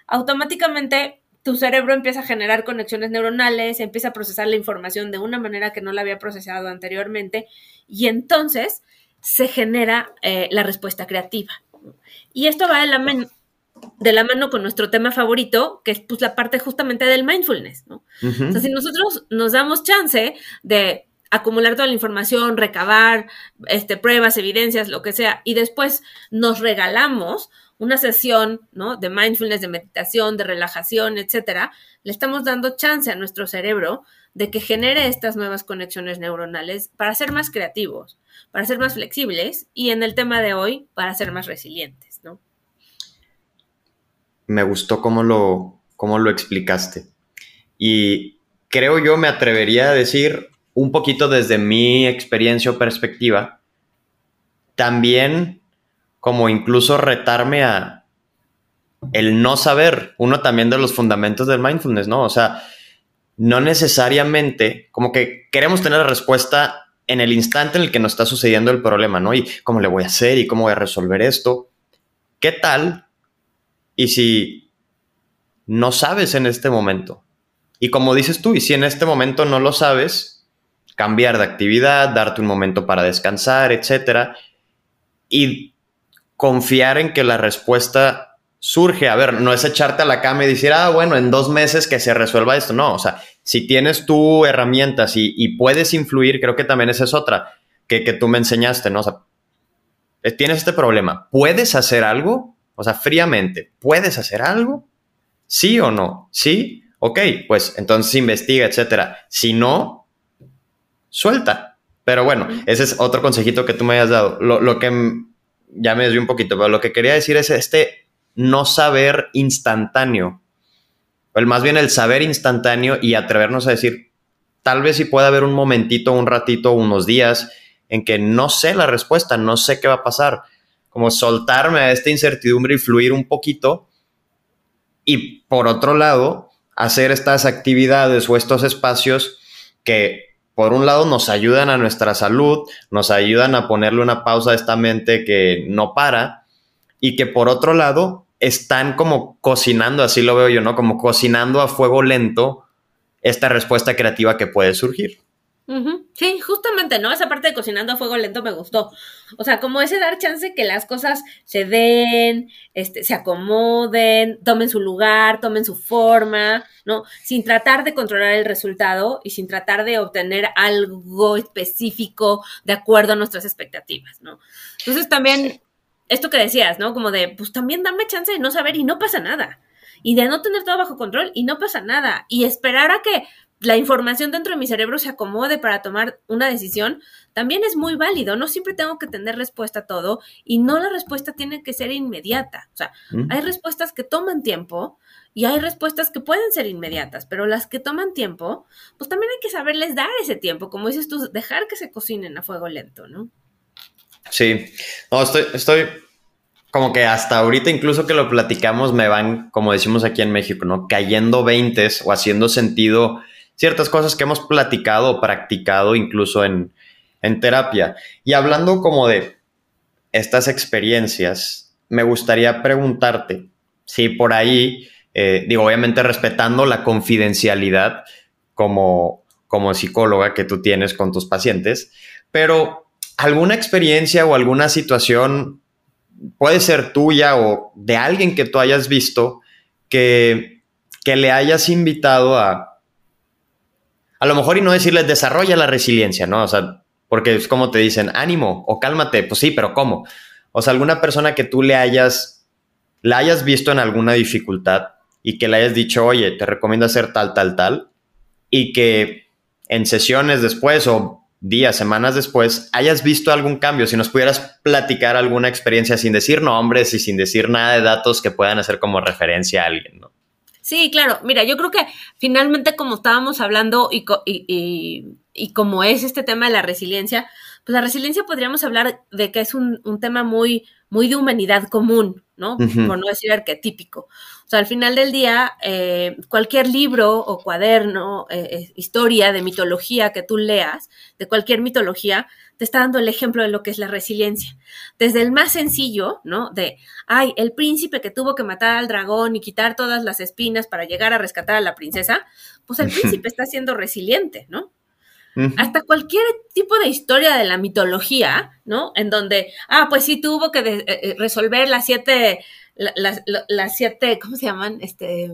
[SPEAKER 3] automáticamente tu cerebro empieza a generar conexiones neuronales, empieza a procesar la información de una manera que no la había procesado anteriormente y entonces se genera eh, la respuesta creativa. Y esto va de la, de la mano con nuestro tema favorito, que es pues la parte justamente del mindfulness, ¿no? O sea, si nosotros nos damos chance de acumular toda la información, recabar este, pruebas, evidencias, lo que sea, y después nos regalamos una sesión, ¿no? De mindfulness, de meditación, de relajación, etcétera, le estamos dando chance a nuestro cerebro de que genere estas nuevas conexiones neuronales para ser más creativos, para ser más flexibles y en el tema de hoy, para ser más resilientes.
[SPEAKER 1] Me gustó cómo lo, cómo lo explicaste. Y creo yo me atrevería a decir un poquito desde mi experiencia o perspectiva, también como incluso retarme a el no saber, uno también de los fundamentos del mindfulness, ¿no? O sea, no necesariamente, como que queremos tener la respuesta en el instante en el que nos está sucediendo el problema, ¿no? Y cómo le voy a hacer y cómo voy a resolver esto. ¿Qué tal y si no sabes en este momento. Y como dices tú, y si en este momento no lo sabes, cambiar de actividad, darte un momento para descansar, etcétera, y confiar en que la respuesta surge. A ver, no es echarte a la cama y decir, ah, bueno, en dos meses que se resuelva esto. No, o sea, si tienes tú herramientas y, puedes influir, creo que también esa es otra que, que tú me enseñaste, ¿no? O sea, eh, tienes este problema, ¿puedes hacer algo? O sea, fríamente, ¿puedes hacer algo? ¿Sí o no? ¿Sí? Ok, pues entonces investiga, etcétera. Si no, suelta. Pero bueno, ese es otro consejito que tú me hayas dado. Lo, que ya me desvió un poquito, pero lo que quería decir es este no saber instantáneo. El, más bien el saber instantáneo y atrevernos a decir, tal vez si pueda haber un momentito, un ratito, unos días en que no sé la respuesta, no sé qué va a pasar como soltarme a esta incertidumbre y fluir un poquito. Y por otro lado, hacer estas actividades o estos espacios que por un lado nos ayudan a nuestra salud, nos ayudan a ponerle una pausa a esta mente que no para y que por otro lado están como cocinando, así lo veo yo, ¿no? Como cocinando a fuego lento esta respuesta creativa que puede surgir.
[SPEAKER 3] Sí, justamente, ¿no? Esa parte de cocinando a fuego lento me gustó. O sea, como ese dar chance que las cosas se den, este, se acomoden, tomen su lugar, tomen su forma, ¿no? Sin tratar de controlar el resultado y sin tratar de obtener algo específico de acuerdo a nuestras expectativas, ¿no? Entonces también esto que decías, ¿no? Como de, pues también dame chance de no saber y no pasa nada. Y de no tener todo bajo control y no pasa nada. Y esperar a que la información dentro de mi cerebro se acomode para tomar una decisión, también es muy válido. No siempre tengo que tener respuesta a todo y no la respuesta tiene que ser inmediata. O sea, hay respuestas que toman tiempo y hay respuestas que pueden ser inmediatas, pero las que toman tiempo, pues también hay que saberles dar ese tiempo, como dices tú, dejar que se cocinen a fuego lento, ¿no?
[SPEAKER 1] Sí, no, estoy, estoy como que hasta ahorita, incluso que lo platicamos, me van, como decimos aquí en México, ¿no? Cayendo veintes o haciendo sentido ciertas cosas que hemos platicado o practicado incluso en, en terapia. Y hablando como de estas experiencias, me gustaría preguntarte si por ahí, eh, digo, obviamente respetando la confidencialidad como, como psicóloga que tú tienes con tus pacientes, pero alguna experiencia o alguna situación puede ser tuya o de alguien que tú hayas visto que, que le hayas invitado a, a lo mejor y no decirles desarrolla la resiliencia, ¿no? O sea, porque es como te dicen, ánimo o cálmate, pues sí, pero ¿cómo? O sea, alguna persona que tú le hayas, la hayas visto en alguna dificultad y que le hayas dicho, oye, te recomiendo hacer tal, tal, tal, y que en sesiones después o días, semanas después, hayas visto algún cambio, si nos pudieras platicar alguna experiencia sin decir nombres y sin decir nada de datos que puedan hacer como referencia a alguien, ¿no?
[SPEAKER 3] Sí, claro. Mira, yo creo que finalmente como estábamos hablando y, y, y, como es este tema de la resiliencia, pues la resiliencia podríamos hablar de que es un, un tema muy, muy de humanidad común, ¿no? Por no decir arquetípico. O sea, al final del día, eh, cualquier libro o cuaderno, eh, eh, historia de mitología que tú leas, de cualquier mitología, te está dando el ejemplo de lo que es la resiliencia. Desde el más sencillo, ¿no? De, ay, el príncipe que tuvo que matar al dragón y quitar todas las espinas para llegar a rescatar a la princesa, pues el príncipe está siendo resiliente, ¿no? hasta cualquier tipo de historia de la mitología, ¿no? En donde, ah, pues sí tuvo que eh, eh, resolver las siete, las, siete, ¿cómo se llaman? Este,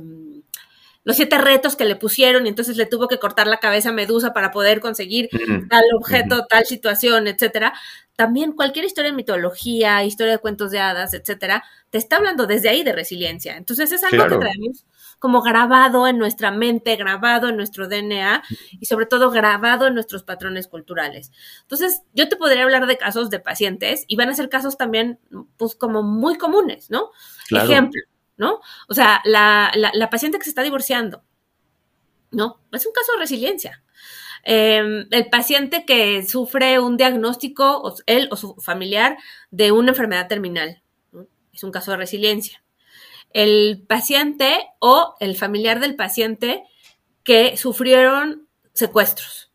[SPEAKER 3] los siete retos que le pusieron y entonces le tuvo que cortar la cabeza a Medusa para poder conseguir tal objeto, tal situación, etcétera. También cualquier historia de mitología, historia de cuentos de hadas, etcétera, te está hablando desde ahí de resiliencia. Entonces es algo que traemos como grabado en nuestra mente, grabado en nuestro DNA y sobre todo grabado en nuestros patrones culturales. Entonces, yo te podría hablar de casos de pacientes y van a ser casos también, pues, como muy comunes, ¿no? Ejemplo, ¿no? O sea, la, la, paciente que se está divorciando, ¿no? Es un caso de resiliencia. Em, el paciente que sufre un diagnóstico, él o su familiar, de una enfermedad terminal, es un caso de resiliencia el paciente o el familiar del paciente que sufrieron secuestros,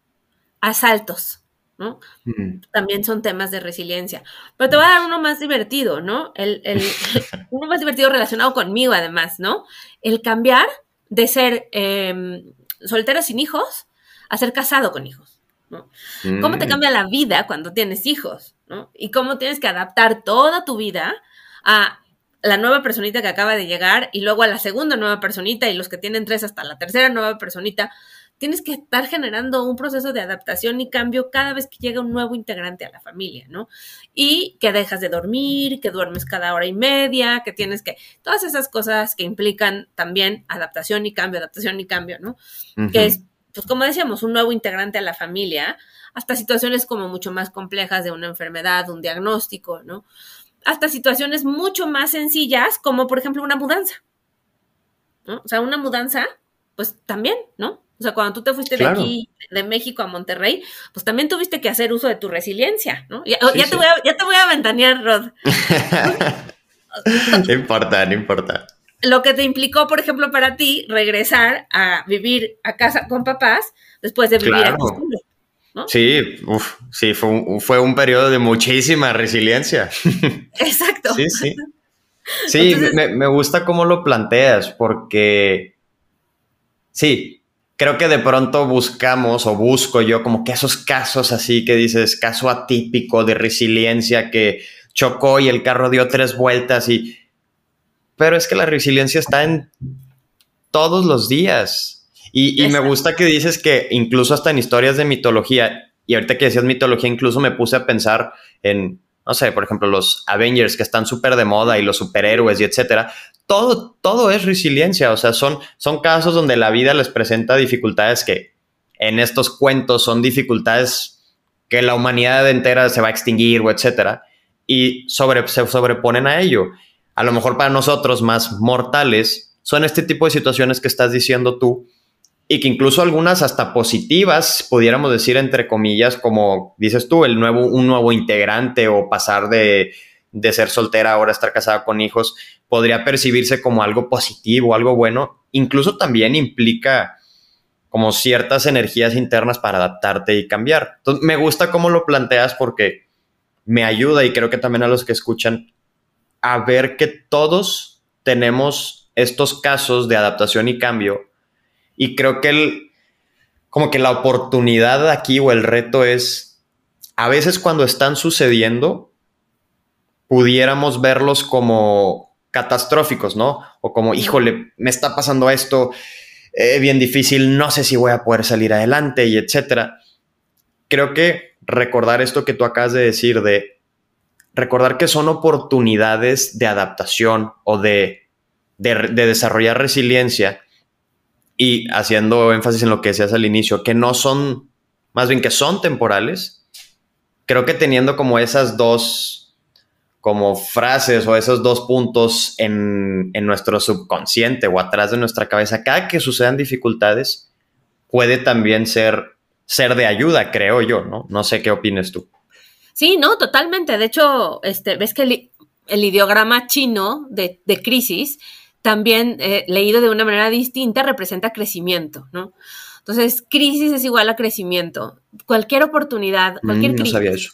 [SPEAKER 3] asaltos, ¿no? Mm. También son temas de resiliencia. Pero te voy a dar uno más divertido, ¿no? El, *laughs* uno más divertido relacionado conmigo, además, ¿no? El cambiar de ser eh, soltero sin hijos a ser casado con hijos. ¿no? ¿Cómo te mm. cambia la vida cuando tienes hijos? ¿no? Y cómo tienes que adaptar toda tu vida a la nueva personita que acaba de llegar y luego a la segunda nueva personita y los que tienen tres hasta la tercera nueva personita. Tienes que estar generando un proceso de adaptación y cambio cada vez que llega un nuevo integrante a la familia, ¿no? Y que dejas de dormir, que duermes cada hora y media, que tienes que... Todas esas cosas que implican también adaptación y cambio, adaptación y cambio, ¿no? Que es, pues como decíamos, un nuevo integrante a la familia, hasta situaciones como mucho más complejas de una enfermedad, un diagnóstico, ¿no? hasta situaciones mucho más sencillas, como por ejemplo una mudanza. ¿no? O sea, una mudanza, pues también, ¿no? O sea, cuando tú te fuiste de aquí, de México a Monterrey, pues también tuviste que hacer uso de tu resiliencia, ¿no? Ya, Te, voy a, ya te voy a ventanear, Rod. *laughs*
[SPEAKER 1] no importa, no importa.
[SPEAKER 3] Lo que te implicó, por ejemplo, para ti, regresar a vivir a casa con papás después de vivir aquí
[SPEAKER 1] Sí, sí, fue un, fue un periodo de muchísima resiliencia. *laughs*
[SPEAKER 3] Exacto.
[SPEAKER 1] sí, sí. *laughs* Sí, me, gusta cómo lo planteas, porque sí, creo que de pronto buscamos o busco yo como que esos casos así que dices, caso atípico de resiliencia que chocó y el carro dio tres vueltas y... Pero es que la resiliencia está en todos los días. Y, me gusta que dices que incluso hasta en historias de mitología, y ahorita que decías mitología, incluso me puse a pensar en no sé, por ejemplo, los Avengers que están súper de moda y los superhéroes y etcétera, todo, todo es resiliencia, o sea, son, son casos donde la vida les presenta dificultades que en estos cuentos son dificultades que la humanidad entera se va a extinguir o etcétera, y sobre, se sobreponen a ello. A lo mejor para nosotros más mortales son este tipo de situaciones que estás diciendo tú y que incluso algunas hasta positivas, pudiéramos decir entre comillas, como dices tú, el nuevo, un nuevo integrante o pasar de, de ser soltera ahora estar casada con hijos, podría percibirse como algo positivo, algo bueno. Incluso también implica como ciertas energías internas para adaptarte y cambiar. Entonces, me gusta cómo lo planteas porque me ayuda y creo que también a los que escuchan a ver que todos tenemos estos casos de adaptación y cambio y creo que el como que la oportunidad aquí o el reto es a veces cuando están sucediendo pudiéramos verlos como catastróficos, ¿no? O como, híjole, me está pasando esto, eh, bien difícil, no sé si voy a poder salir adelante y etcétera. Creo que recordar esto que tú acabas de decir, de recordar que son oportunidades de adaptación o de, de, desarrollar resiliencia y haciendo énfasis en lo que decías al inicio, que no son, más bien que son temporales, creo que teniendo como esas dos como frases o esos dos puntos en, nuestro subconsciente o atrás de nuestra cabeza, cada que sucedan dificultades, puede también ser, ser de ayuda, creo yo, ¿no? No sé qué opines tú.
[SPEAKER 3] Sí, no, totalmente. De hecho, este, ves que el, ideograma chino de, crisis, también eh, leído de una manera distinta, representa crecimiento, ¿no? Entonces, crisis es igual a crecimiento. Cualquier oportunidad, cualquier
[SPEAKER 1] mm,
[SPEAKER 3] crisis.
[SPEAKER 1] No sabía eso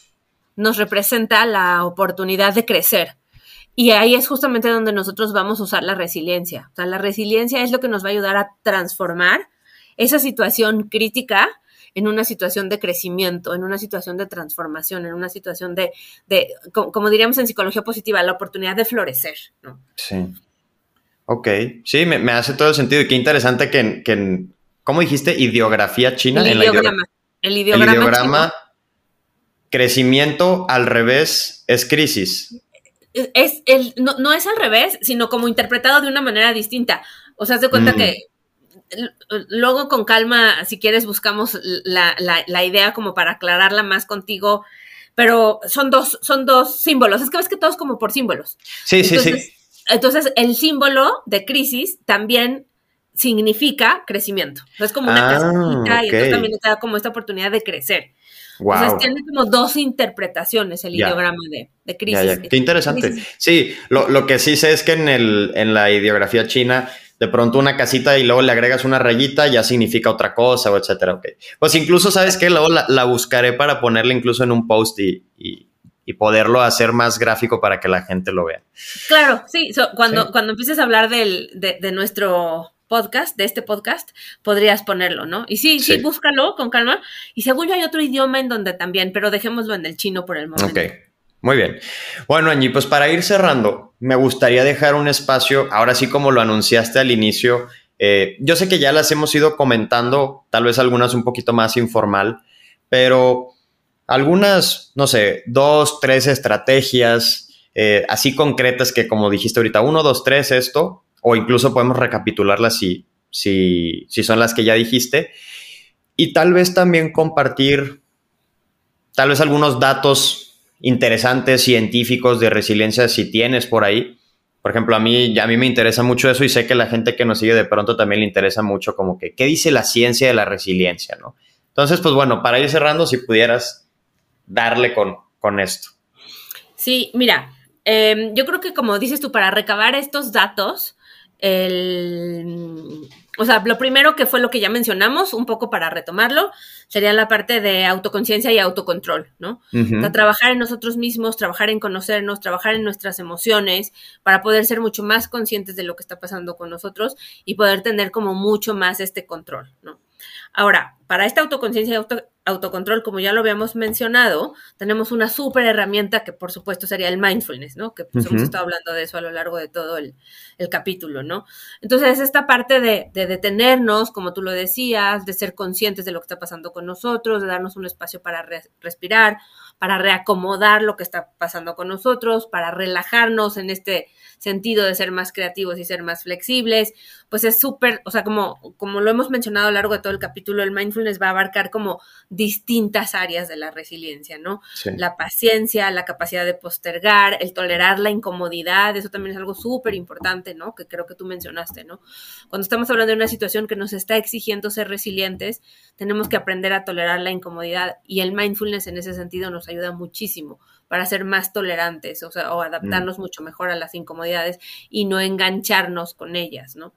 [SPEAKER 3] nos representa la oportunidad de crecer. Y ahí es justamente donde nosotros vamos a usar la resiliencia. O sea, la resiliencia es lo que nos va a ayudar a transformar esa situación crítica en una situación de crecimiento, en una situación de transformación, en una situación de, como, diríamos en psicología positiva, la oportunidad de florecer. ¿no?
[SPEAKER 1] Sí. Ok, sí, me, hace todo el sentido. Y qué interesante que, que ¿cómo dijiste? Ideografía china.
[SPEAKER 3] El ideograma. el ideograma,
[SPEAKER 1] Crecimiento al revés es crisis.
[SPEAKER 3] Es el, no, es al revés, sino como interpretado de una manera distinta. O sea, haz de cuenta mm. que luego con calma, si quieres, buscamos la, idea como para aclararla más contigo, pero son dos, son dos símbolos. Es que ves que todos como por símbolos.
[SPEAKER 1] Sí, sí, sí.
[SPEAKER 3] Entonces, el símbolo de crisis también significa crecimiento. Es como una ah, y entonces también te da como esta oportunidad de crecer. Entonces tiene como dos interpretaciones el ideograma de, crisis.
[SPEAKER 1] Qué interesante. Sí, lo, que sí sé es que en, el, en la ideografía china, de pronto una casita y luego le agregas una rayita, ya significa otra cosa, o etcétera. Okay. Pues incluso, ¿sabes qué? Luego la, buscaré para ponerla incluso en un post y, poderlo hacer más gráfico para que la gente lo vea.
[SPEAKER 3] Claro, sí. cuando, cuando empieces a hablar del, de nuestro podcast, de este podcast, podrías ponerlo, ¿no? Y sí, sí, búscalo con calma. Y según yo hay otro idioma en donde también, pero dejémoslo en el chino por el momento.
[SPEAKER 1] Ok, muy bien. Bueno, Angie, pues para ir cerrando, me gustaría dejar un espacio, ahora sí como lo anunciaste al inicio, eh, yo sé que ya las hemos ido comentando, tal vez algunas un poquito más informal, pero algunas, no sé, dos, tres estrategias eh, así concretas que como dijiste ahorita, uno, dos, tres, esto, o incluso podemos recapitularlas si, si, si son las que ya dijiste. Y tal vez también compartir, tal vez algunos datos interesantes, científicos de resiliencia, si tienes por ahí. Por ejemplo, a mí, a mí me interesa mucho eso y sé que la gente que nos sigue de pronto también le interesa mucho como que, ¿qué dice la ciencia de la resiliencia? ¿no? Entonces, pues bueno, para ir cerrando, si pudieras darle con, con esto.
[SPEAKER 3] Sí, mira, em, yo creo que como dices tú, para recabar estos datos, el, o sea, lo primero que fue lo que ya mencionamos, un poco para retomarlo, sería la parte de autoconciencia y autocontrol, ¿no? trabajar en nosotros mismos, trabajar en conocernos, trabajar en nuestras emociones, para poder ser mucho más conscientes de lo que está pasando con nosotros y poder tener como mucho más este control, ¿no? Ahora, para esta autoconciencia y autocontrol, como ya lo habíamos mencionado, tenemos una súper herramienta que por supuesto sería el mindfulness, ¿no? Que pues, hemos estado hablando de eso a lo largo de todo el, capítulo, ¿no? Entonces, esta parte de, detenernos, como tú lo decías, de ser conscientes de lo que está pasando con nosotros, de darnos un espacio para respirar, para reacomodar lo que está pasando con nosotros, para relajarnos en este sentido de ser más creativos y ser más flexibles, pues es súper, o sea, como, como lo hemos mencionado a lo largo de todo el capítulo, el mindfulness va a abarcar como distintas áreas de la resiliencia, ¿no? La paciencia, la capacidad de postergar, el tolerar la incomodidad, eso también es algo súper importante, ¿no? Que creo que tú mencionaste, ¿no? Cuando estamos hablando de una situación que nos está exigiendo ser resilientes, tenemos que aprender a tolerar la incomodidad y el mindfulness en ese sentido nos ayuda muchísimo para ser más tolerantes, o sea, o adaptarnos mm. mucho mejor a las incomodidades y no engancharnos con ellas, ¿no?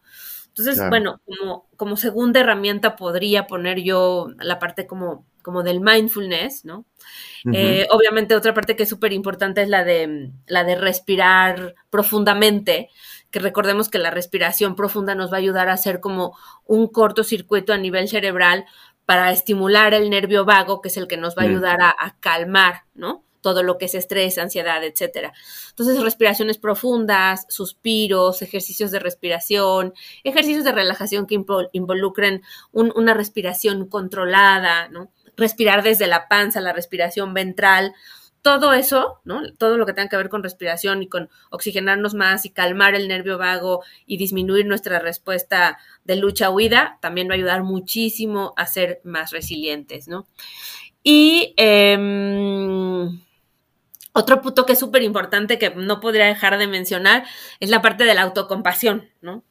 [SPEAKER 3] Entonces, bueno, como, como segunda herramienta podría poner yo la parte como, como del mindfulness, ¿no? Eh, obviamente otra parte que es súper importante es la de, la de respirar profundamente, que recordemos que la respiración profunda nos va a ayudar a hacer como un cortocircuito a nivel cerebral para estimular el nervio vago, que es el que nos va a mm. ayudar a calmar, ¿no? Todo lo que es estrés, ansiedad, etcétera. Entonces, respiraciones profundas, suspiros, ejercicios de respiración, ejercicios de relajación que involucren una respiración controlada, ¿no? Respirar desde la panza, la respiración ventral, todo eso, ¿no? Todo lo que tenga que ver con respiración y con oxigenarnos más y calmar el nervio vago y disminuir nuestra respuesta de lucha-huida, también va a ayudar muchísimo a ser más resilientes, ¿no? Y em, otro punto que es súper importante que no podría dejar de mencionar es la parte de la autocompasión, ¿no?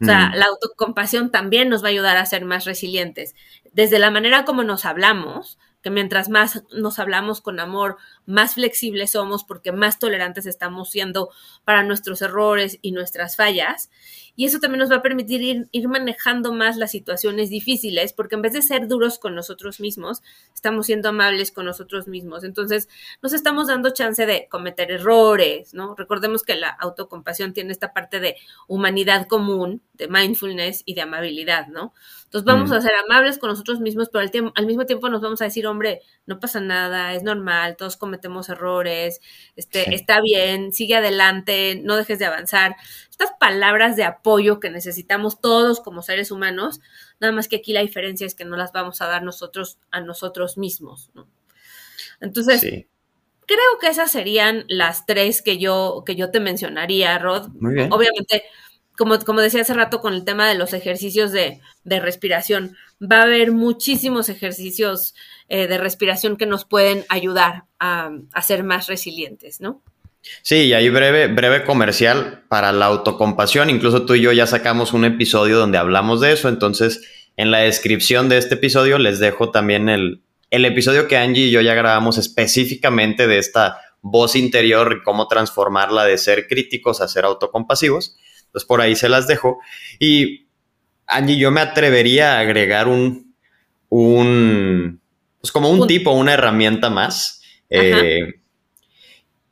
[SPEAKER 3] O sea, mm. la autocompasión también nos va a ayudar a ser más resilientes. Desde la manera como nos hablamos, que mientras más nos hablamos con amor, más flexibles somos porque más tolerantes estamos siendo para nuestros errores y nuestras fallas. Y eso también nos va a permitir ir, manejando más las situaciones difíciles, porque en vez de ser duros con nosotros mismos, estamos siendo amables con nosotros mismos. Entonces, nos estamos dando chance de cometer errores, ¿no? Recordemos que la autocompasión tiene esta parte de humanidad común, de mindfulness y de amabilidad, ¿no? Entonces vamos mm. a ser amables con nosotros mismos, pero al, al, mismo tiempo nos vamos a decir, hombre, no pasa nada, es normal, todos cometemos errores, este, está bien, sigue adelante, no dejes de avanzar. Estas palabras de apoyo que necesitamos todos como seres humanos, nada más que aquí la diferencia es que no las vamos a dar nosotros a nosotros mismos, ¿no? Entonces, creo que esas serían las tres que yo, que yo te mencionaría, Rod. Muy bien. Obviamente, como, como decía hace rato con el tema de los ejercicios de, respiración, va a haber muchísimos ejercicios eh, de respiración que nos pueden ayudar a, ser más resilientes, ¿no?
[SPEAKER 1] Sí, y ahí breve, breve comercial para la autocompasión. Incluso tú y yo ya sacamos un episodio donde hablamos de eso. Entonces, en la descripción de este episodio les dejo también el, el episodio que Angie y yo ya grabamos específicamente de esta voz interior y cómo transformarla de ser críticos a ser autocompasivos. Entonces por ahí se las dejo. Y Angie, yo me atrevería a agregar un, un pues como un tipo, una herramienta más. Eh,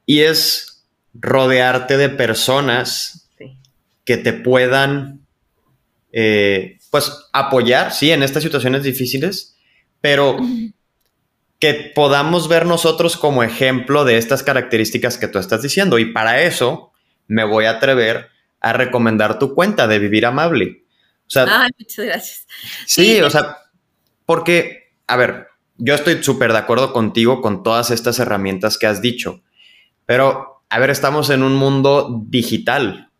[SPEAKER 1] y es rodearte de personas que te puedan, eh, pues, apoyar, sí, en estas situaciones difíciles, pero que podamos ver nosotros como ejemplo de estas características que tú estás diciendo. Y para eso me voy a atrever a recomendar tu cuenta de Vivir Amable.
[SPEAKER 3] O sea, Ay, muchas gracias.
[SPEAKER 1] Sí, o sea, porque, a ver, yo estoy súper de acuerdo contigo con todas estas herramientas que has dicho, pero, a ver, estamos en un mundo digital.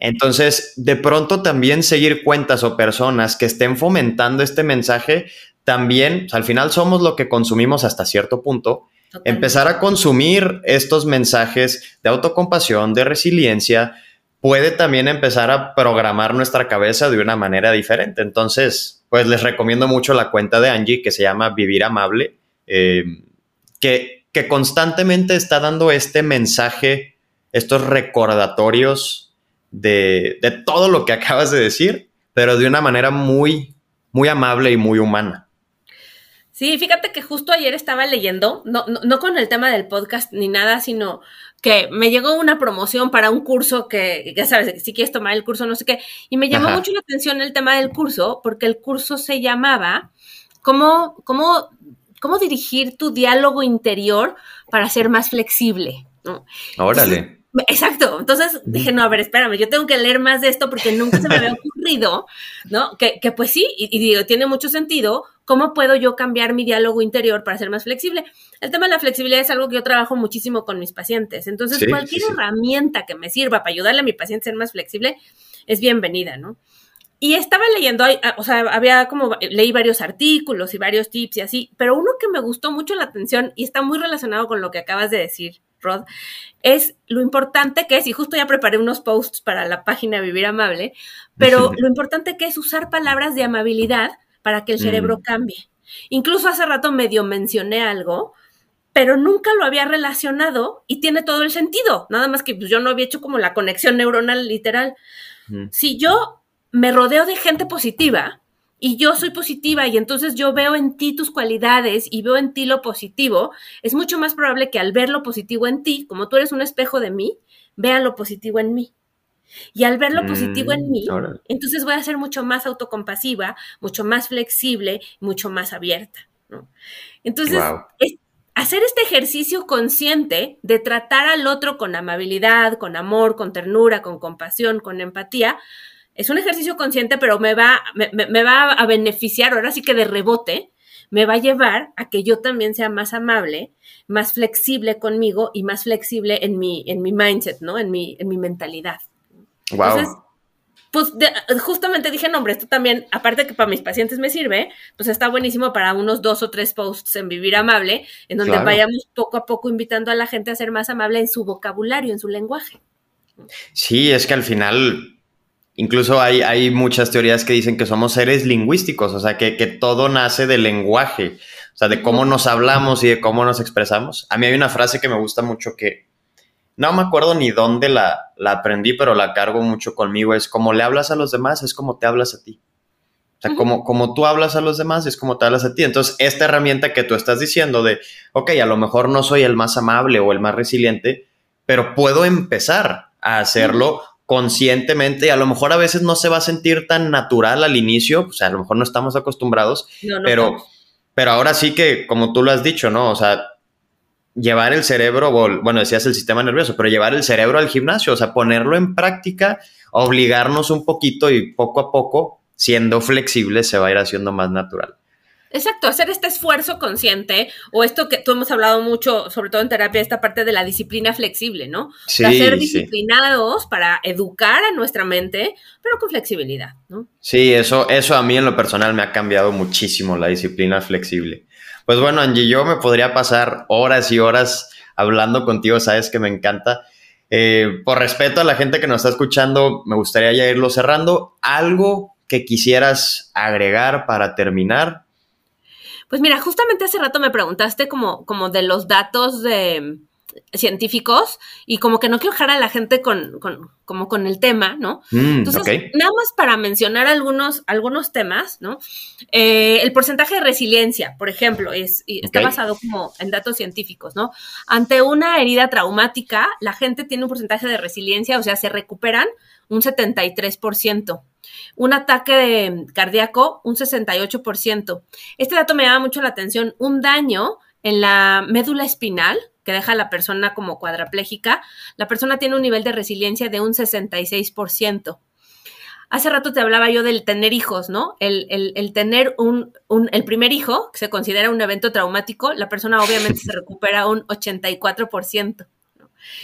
[SPEAKER 1] Entonces, de pronto también seguir cuentas o personas que estén fomentando este mensaje, también, al final somos lo que consumimos hasta cierto punto. Empezar a consumir estos mensajes de autocompasión, de resiliencia, puede también empezar a programar nuestra cabeza de una manera diferente. Entonces, pues les recomiendo mucho la cuenta de Angie que se llama Vivir Amable, eh, que, que constantemente está dando este mensaje, estos recordatorios de, de, todo lo que *laughs* acabas de decir, pero de una manera muy, muy amable y muy humana.
[SPEAKER 3] Sí, fíjate que justo ayer estaba leyendo, no, no, no, con el tema del podcast ni nada, sino que me llegó una promoción para un curso que, ya sabes, si quieres tomar el curso, no sé qué, y me llamó mucho la atención el tema del curso, porque el curso se llamaba ¿Cómo, cómo cómo dirigir tu diálogo interior para ser más flexible, ¿no?
[SPEAKER 1] Órale.
[SPEAKER 3] Exacto. Entonces dije, no, a ver, espérame, yo tengo que leer más de esto porque nunca se me había *laughs* ocurrido, ¿no? Que, que pues sí, y, digo, tiene mucho sentido. ¿Cómo puedo yo cambiar mi diálogo interior para ser más flexible? El tema de la flexibilidad es algo que yo trabajo muchísimo con mis pacientes. Entonces, cualquier herramienta que me sirva para ayudarle a mi paciente a ser más flexible es bienvenida, ¿no? Y estaba leyendo, o sea, había como, leí varios artículos y varios tips y así, pero uno que me gustó mucho la atención y está muy relacionado con lo que acabas de decir, Es lo importante que es, y justo ya preparé unos posts para la página Vivir Amable, pero lo importante que es usar palabras de amabilidad para que el cerebro mm. cambie. Incluso hace rato medio mencioné algo, pero nunca lo había relacionado y tiene todo el sentido, nada más que pues, yo no había hecho como la conexión neuronal literal. Si yo me rodeo de gente positiva y yo soy positiva y entonces yo veo en ti tus cualidades y veo en ti lo positivo, es mucho más probable que al ver lo positivo en ti, como tú eres un espejo de mí, vea lo positivo en mí. Y al ver lo positivo en mí, mm, entonces voy a ser mucho más autocompasiva, mucho más flexible, mucho más abierta. Entonces, hacer este ejercicio consciente de tratar al otro con amabilidad, con amor, con ternura, con compasión, con empatía, es un ejercicio consciente, pero me va, me, va a beneficiar, ahora sí que de rebote, me va a llevar a que yo también sea más amable, más flexible conmigo y más flexible en mi, en mi mindset, ¿no? En mi, en mi mentalidad.
[SPEAKER 1] Wow. Entonces,
[SPEAKER 3] pues justamente dije, no, hombre, esto también, aparte que para mis pacientes me sirve, pues está buenísimo para unos dos o tres posts en Vivir Amable, en donde vayamos poco a poco invitando a la gente a ser más amable en su vocabulario, en su lenguaje.
[SPEAKER 1] Sí, es que al final Incluso hay, hay, muchas teorías que dicen que somos seres lingüísticos, o sea, que, todo nace del lenguaje, o sea, de cómo nos hablamos y de cómo nos expresamos. A mí hay una frase que me gusta mucho que no me acuerdo ni dónde la, la aprendí, pero la cargo mucho conmigo. Es como le hablas a los demás, es como te hablas a ti. O sea, como, como tú hablas a los demás, es como te hablas a ti. Entonces, esta herramienta que tú estás diciendo de, ok, a lo mejor no soy el más amable o el más resiliente, pero puedo empezar a hacerlo conscientemente y a lo mejor a veces no se va a sentir tan natural al inicio, o sea, a lo mejor no estamos acostumbrados, pero, pero ahora sí que, como tú lo has dicho, ¿no? O sea, llevar el cerebro, bueno, decías el sistema nervioso, pero llevar el cerebro al gimnasio, o sea, ponerlo en práctica, obligarnos un poquito y poco a poco, siendo flexible, se va a ir haciendo más natural.
[SPEAKER 3] Exacto, hacer este esfuerzo consciente o esto que tú hemos hablado mucho, sobre todo en terapia, esta parte de la disciplina flexible, ¿no?
[SPEAKER 1] Sí,
[SPEAKER 3] ser disciplinados para educar a nuestra mente, pero con flexibilidad, ¿no?
[SPEAKER 1] Sí, eso, eso a mí en lo personal me ha cambiado muchísimo la disciplina flexible. Pues bueno, Angie, yo me podría pasar horas y horas hablando contigo, sabes que me encanta. Eh, por respeto a la gente que nos está escuchando, me gustaría ya irlo cerrando. ¿Algo que quisieras agregar para terminar?
[SPEAKER 3] Pues mira, justamente hace rato me preguntaste como, como de los datos de científicos y como que no quiero dejar a la gente con, con como con el tema, ¿no?
[SPEAKER 1] Mm, Entonces,
[SPEAKER 3] nada más para mencionar algunos, algunos temas, ¿no? Eh, el porcentaje de resiliencia, por ejemplo, es, está basado como en datos científicos, ¿no? Ante una herida traumática, la gente tiene un porcentaje de resiliencia, o sea, se recuperan un 73% un ataque cardíaco, un 68%. Este dato me llama mucho la atención. Un daño en la médula espinal, que deja a la persona como cuadraplégica, la persona tiene un nivel de resiliencia de un 66%. Hace rato te hablaba yo del tener hijos, ¿no? El, el tener un, un, el primer hijo, que se considera un evento traumático, la persona obviamente se *laughs* recupera un 84%.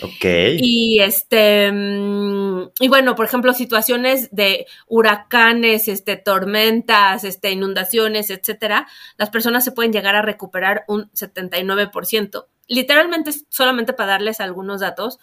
[SPEAKER 1] Ok.
[SPEAKER 3] Y este, mm, y bueno, por ejemplo, situaciones de huracanes, este, tormentas, este, inundaciones, etcétera, las personas se pueden llegar a recuperar un 79%. Literalmente solamente para darles algunos datos,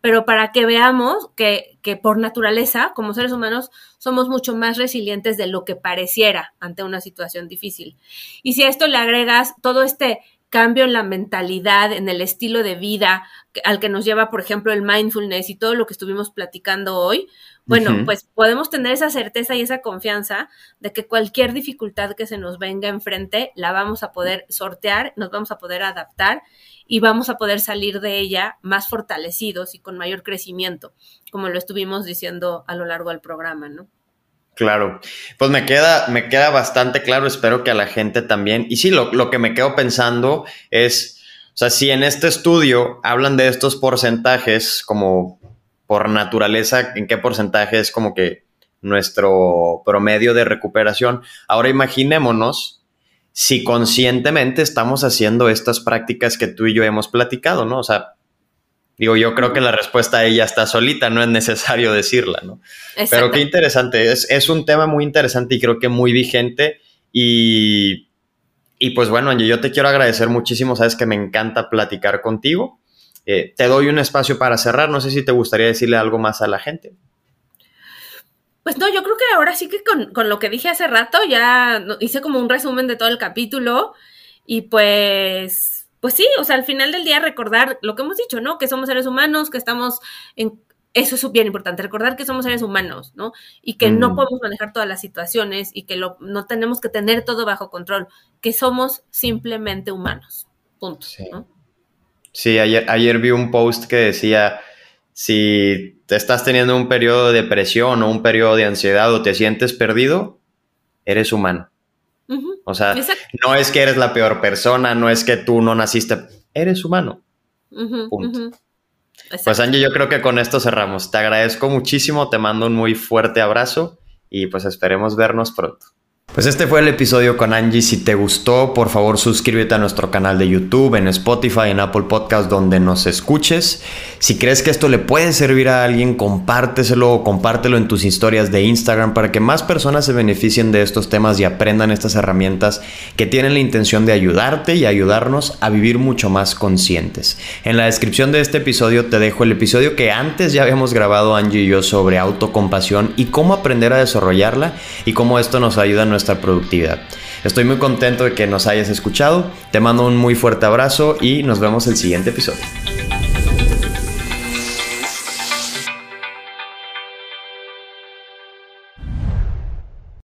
[SPEAKER 3] pero para que veamos que, que por naturaleza, como seres humanos, somos mucho más resilientes de lo que pareciera ante una situación difícil. Y si a esto le agregas todo este cambio en la mentalidad, en el estilo de vida al que nos lleva, por ejemplo, el mindfulness y todo lo que estuvimos platicando hoy, bueno, pues podemos tener esa certeza y esa confianza de que cualquier dificultad que se nos venga enfrente la vamos a poder sortear, nos vamos a poder adaptar y vamos a poder salir de ella más fortalecidos y con mayor crecimiento, como lo estuvimos diciendo a lo largo del programa, ¿no?
[SPEAKER 1] Claro, pues me queda, me queda bastante claro, espero que a la gente también. Y sí, lo, lo que me quedo pensando es, o sea, si en este estudio hablan de estos porcentajes como por naturaleza, ¿en qué porcentaje es como que nuestro promedio de recuperación? Ahora imaginémonos si conscientemente estamos haciendo estas prácticas que tú y yo hemos platicado, ¿no? O sea, Digo, yo creo que la respuesta a ella está solita, no es necesario decirla, ¿no? Pero qué interesante, es, es, un tema muy interesante y creo que muy vigente y, y pues bueno, Angie, yo te quiero agradecer muchísimo, sabes que me encanta platicar contigo. Eh, te doy un espacio para cerrar, no sé si te gustaría decirle algo más a la gente.
[SPEAKER 3] Pues no, yo creo que ahora sí que con, con lo que dije hace rato ya hice como un resumen de todo el capítulo y pues pues sí, o sea, al final del día recordar lo que hemos dicho, ¿no? Que somos seres humanos, que estamos en... Eso es bien importante, recordar que somos seres humanos, ¿no? Y que no podemos manejar todas las situaciones y que lo, no tenemos que tener todo bajo control, que somos simplemente humanos. Punto.
[SPEAKER 1] Sí, sí ayer, ayer vi un post que decía, si te estás teniendo un periodo de depresión o un periodo de ansiedad o te sientes perdido, eres humano. O sea, no es que eres la peor persona, no es que tú no naciste, eres humano. Punto. Pues Angie, yo creo que con esto cerramos. Te agradezco muchísimo, te mando un muy fuerte abrazo y pues esperemos vernos pronto. Pues este fue el episodio con Angie. Si te gustó, por favor suscríbete a nuestro canal de YouTube, en Spotify, en Apple Podcast, donde nos escuches. Si crees que esto le puede servir a alguien, compárteselo o compártelo en tus historias de Instagram para que más personas se beneficien de estos temas y aprendan estas herramientas que tienen la intención de ayudarte y ayudarnos a vivir mucho más conscientes. En la descripción de este episodio te dejo el episodio que antes ya habíamos grabado Angie y yo sobre autocompasión y cómo aprender a desarrollarla y cómo esto nos ayuda a productividad. Estoy muy contento de que nos hayas escuchado, te mando un muy fuerte abrazo y nos vemos el siguiente episodio.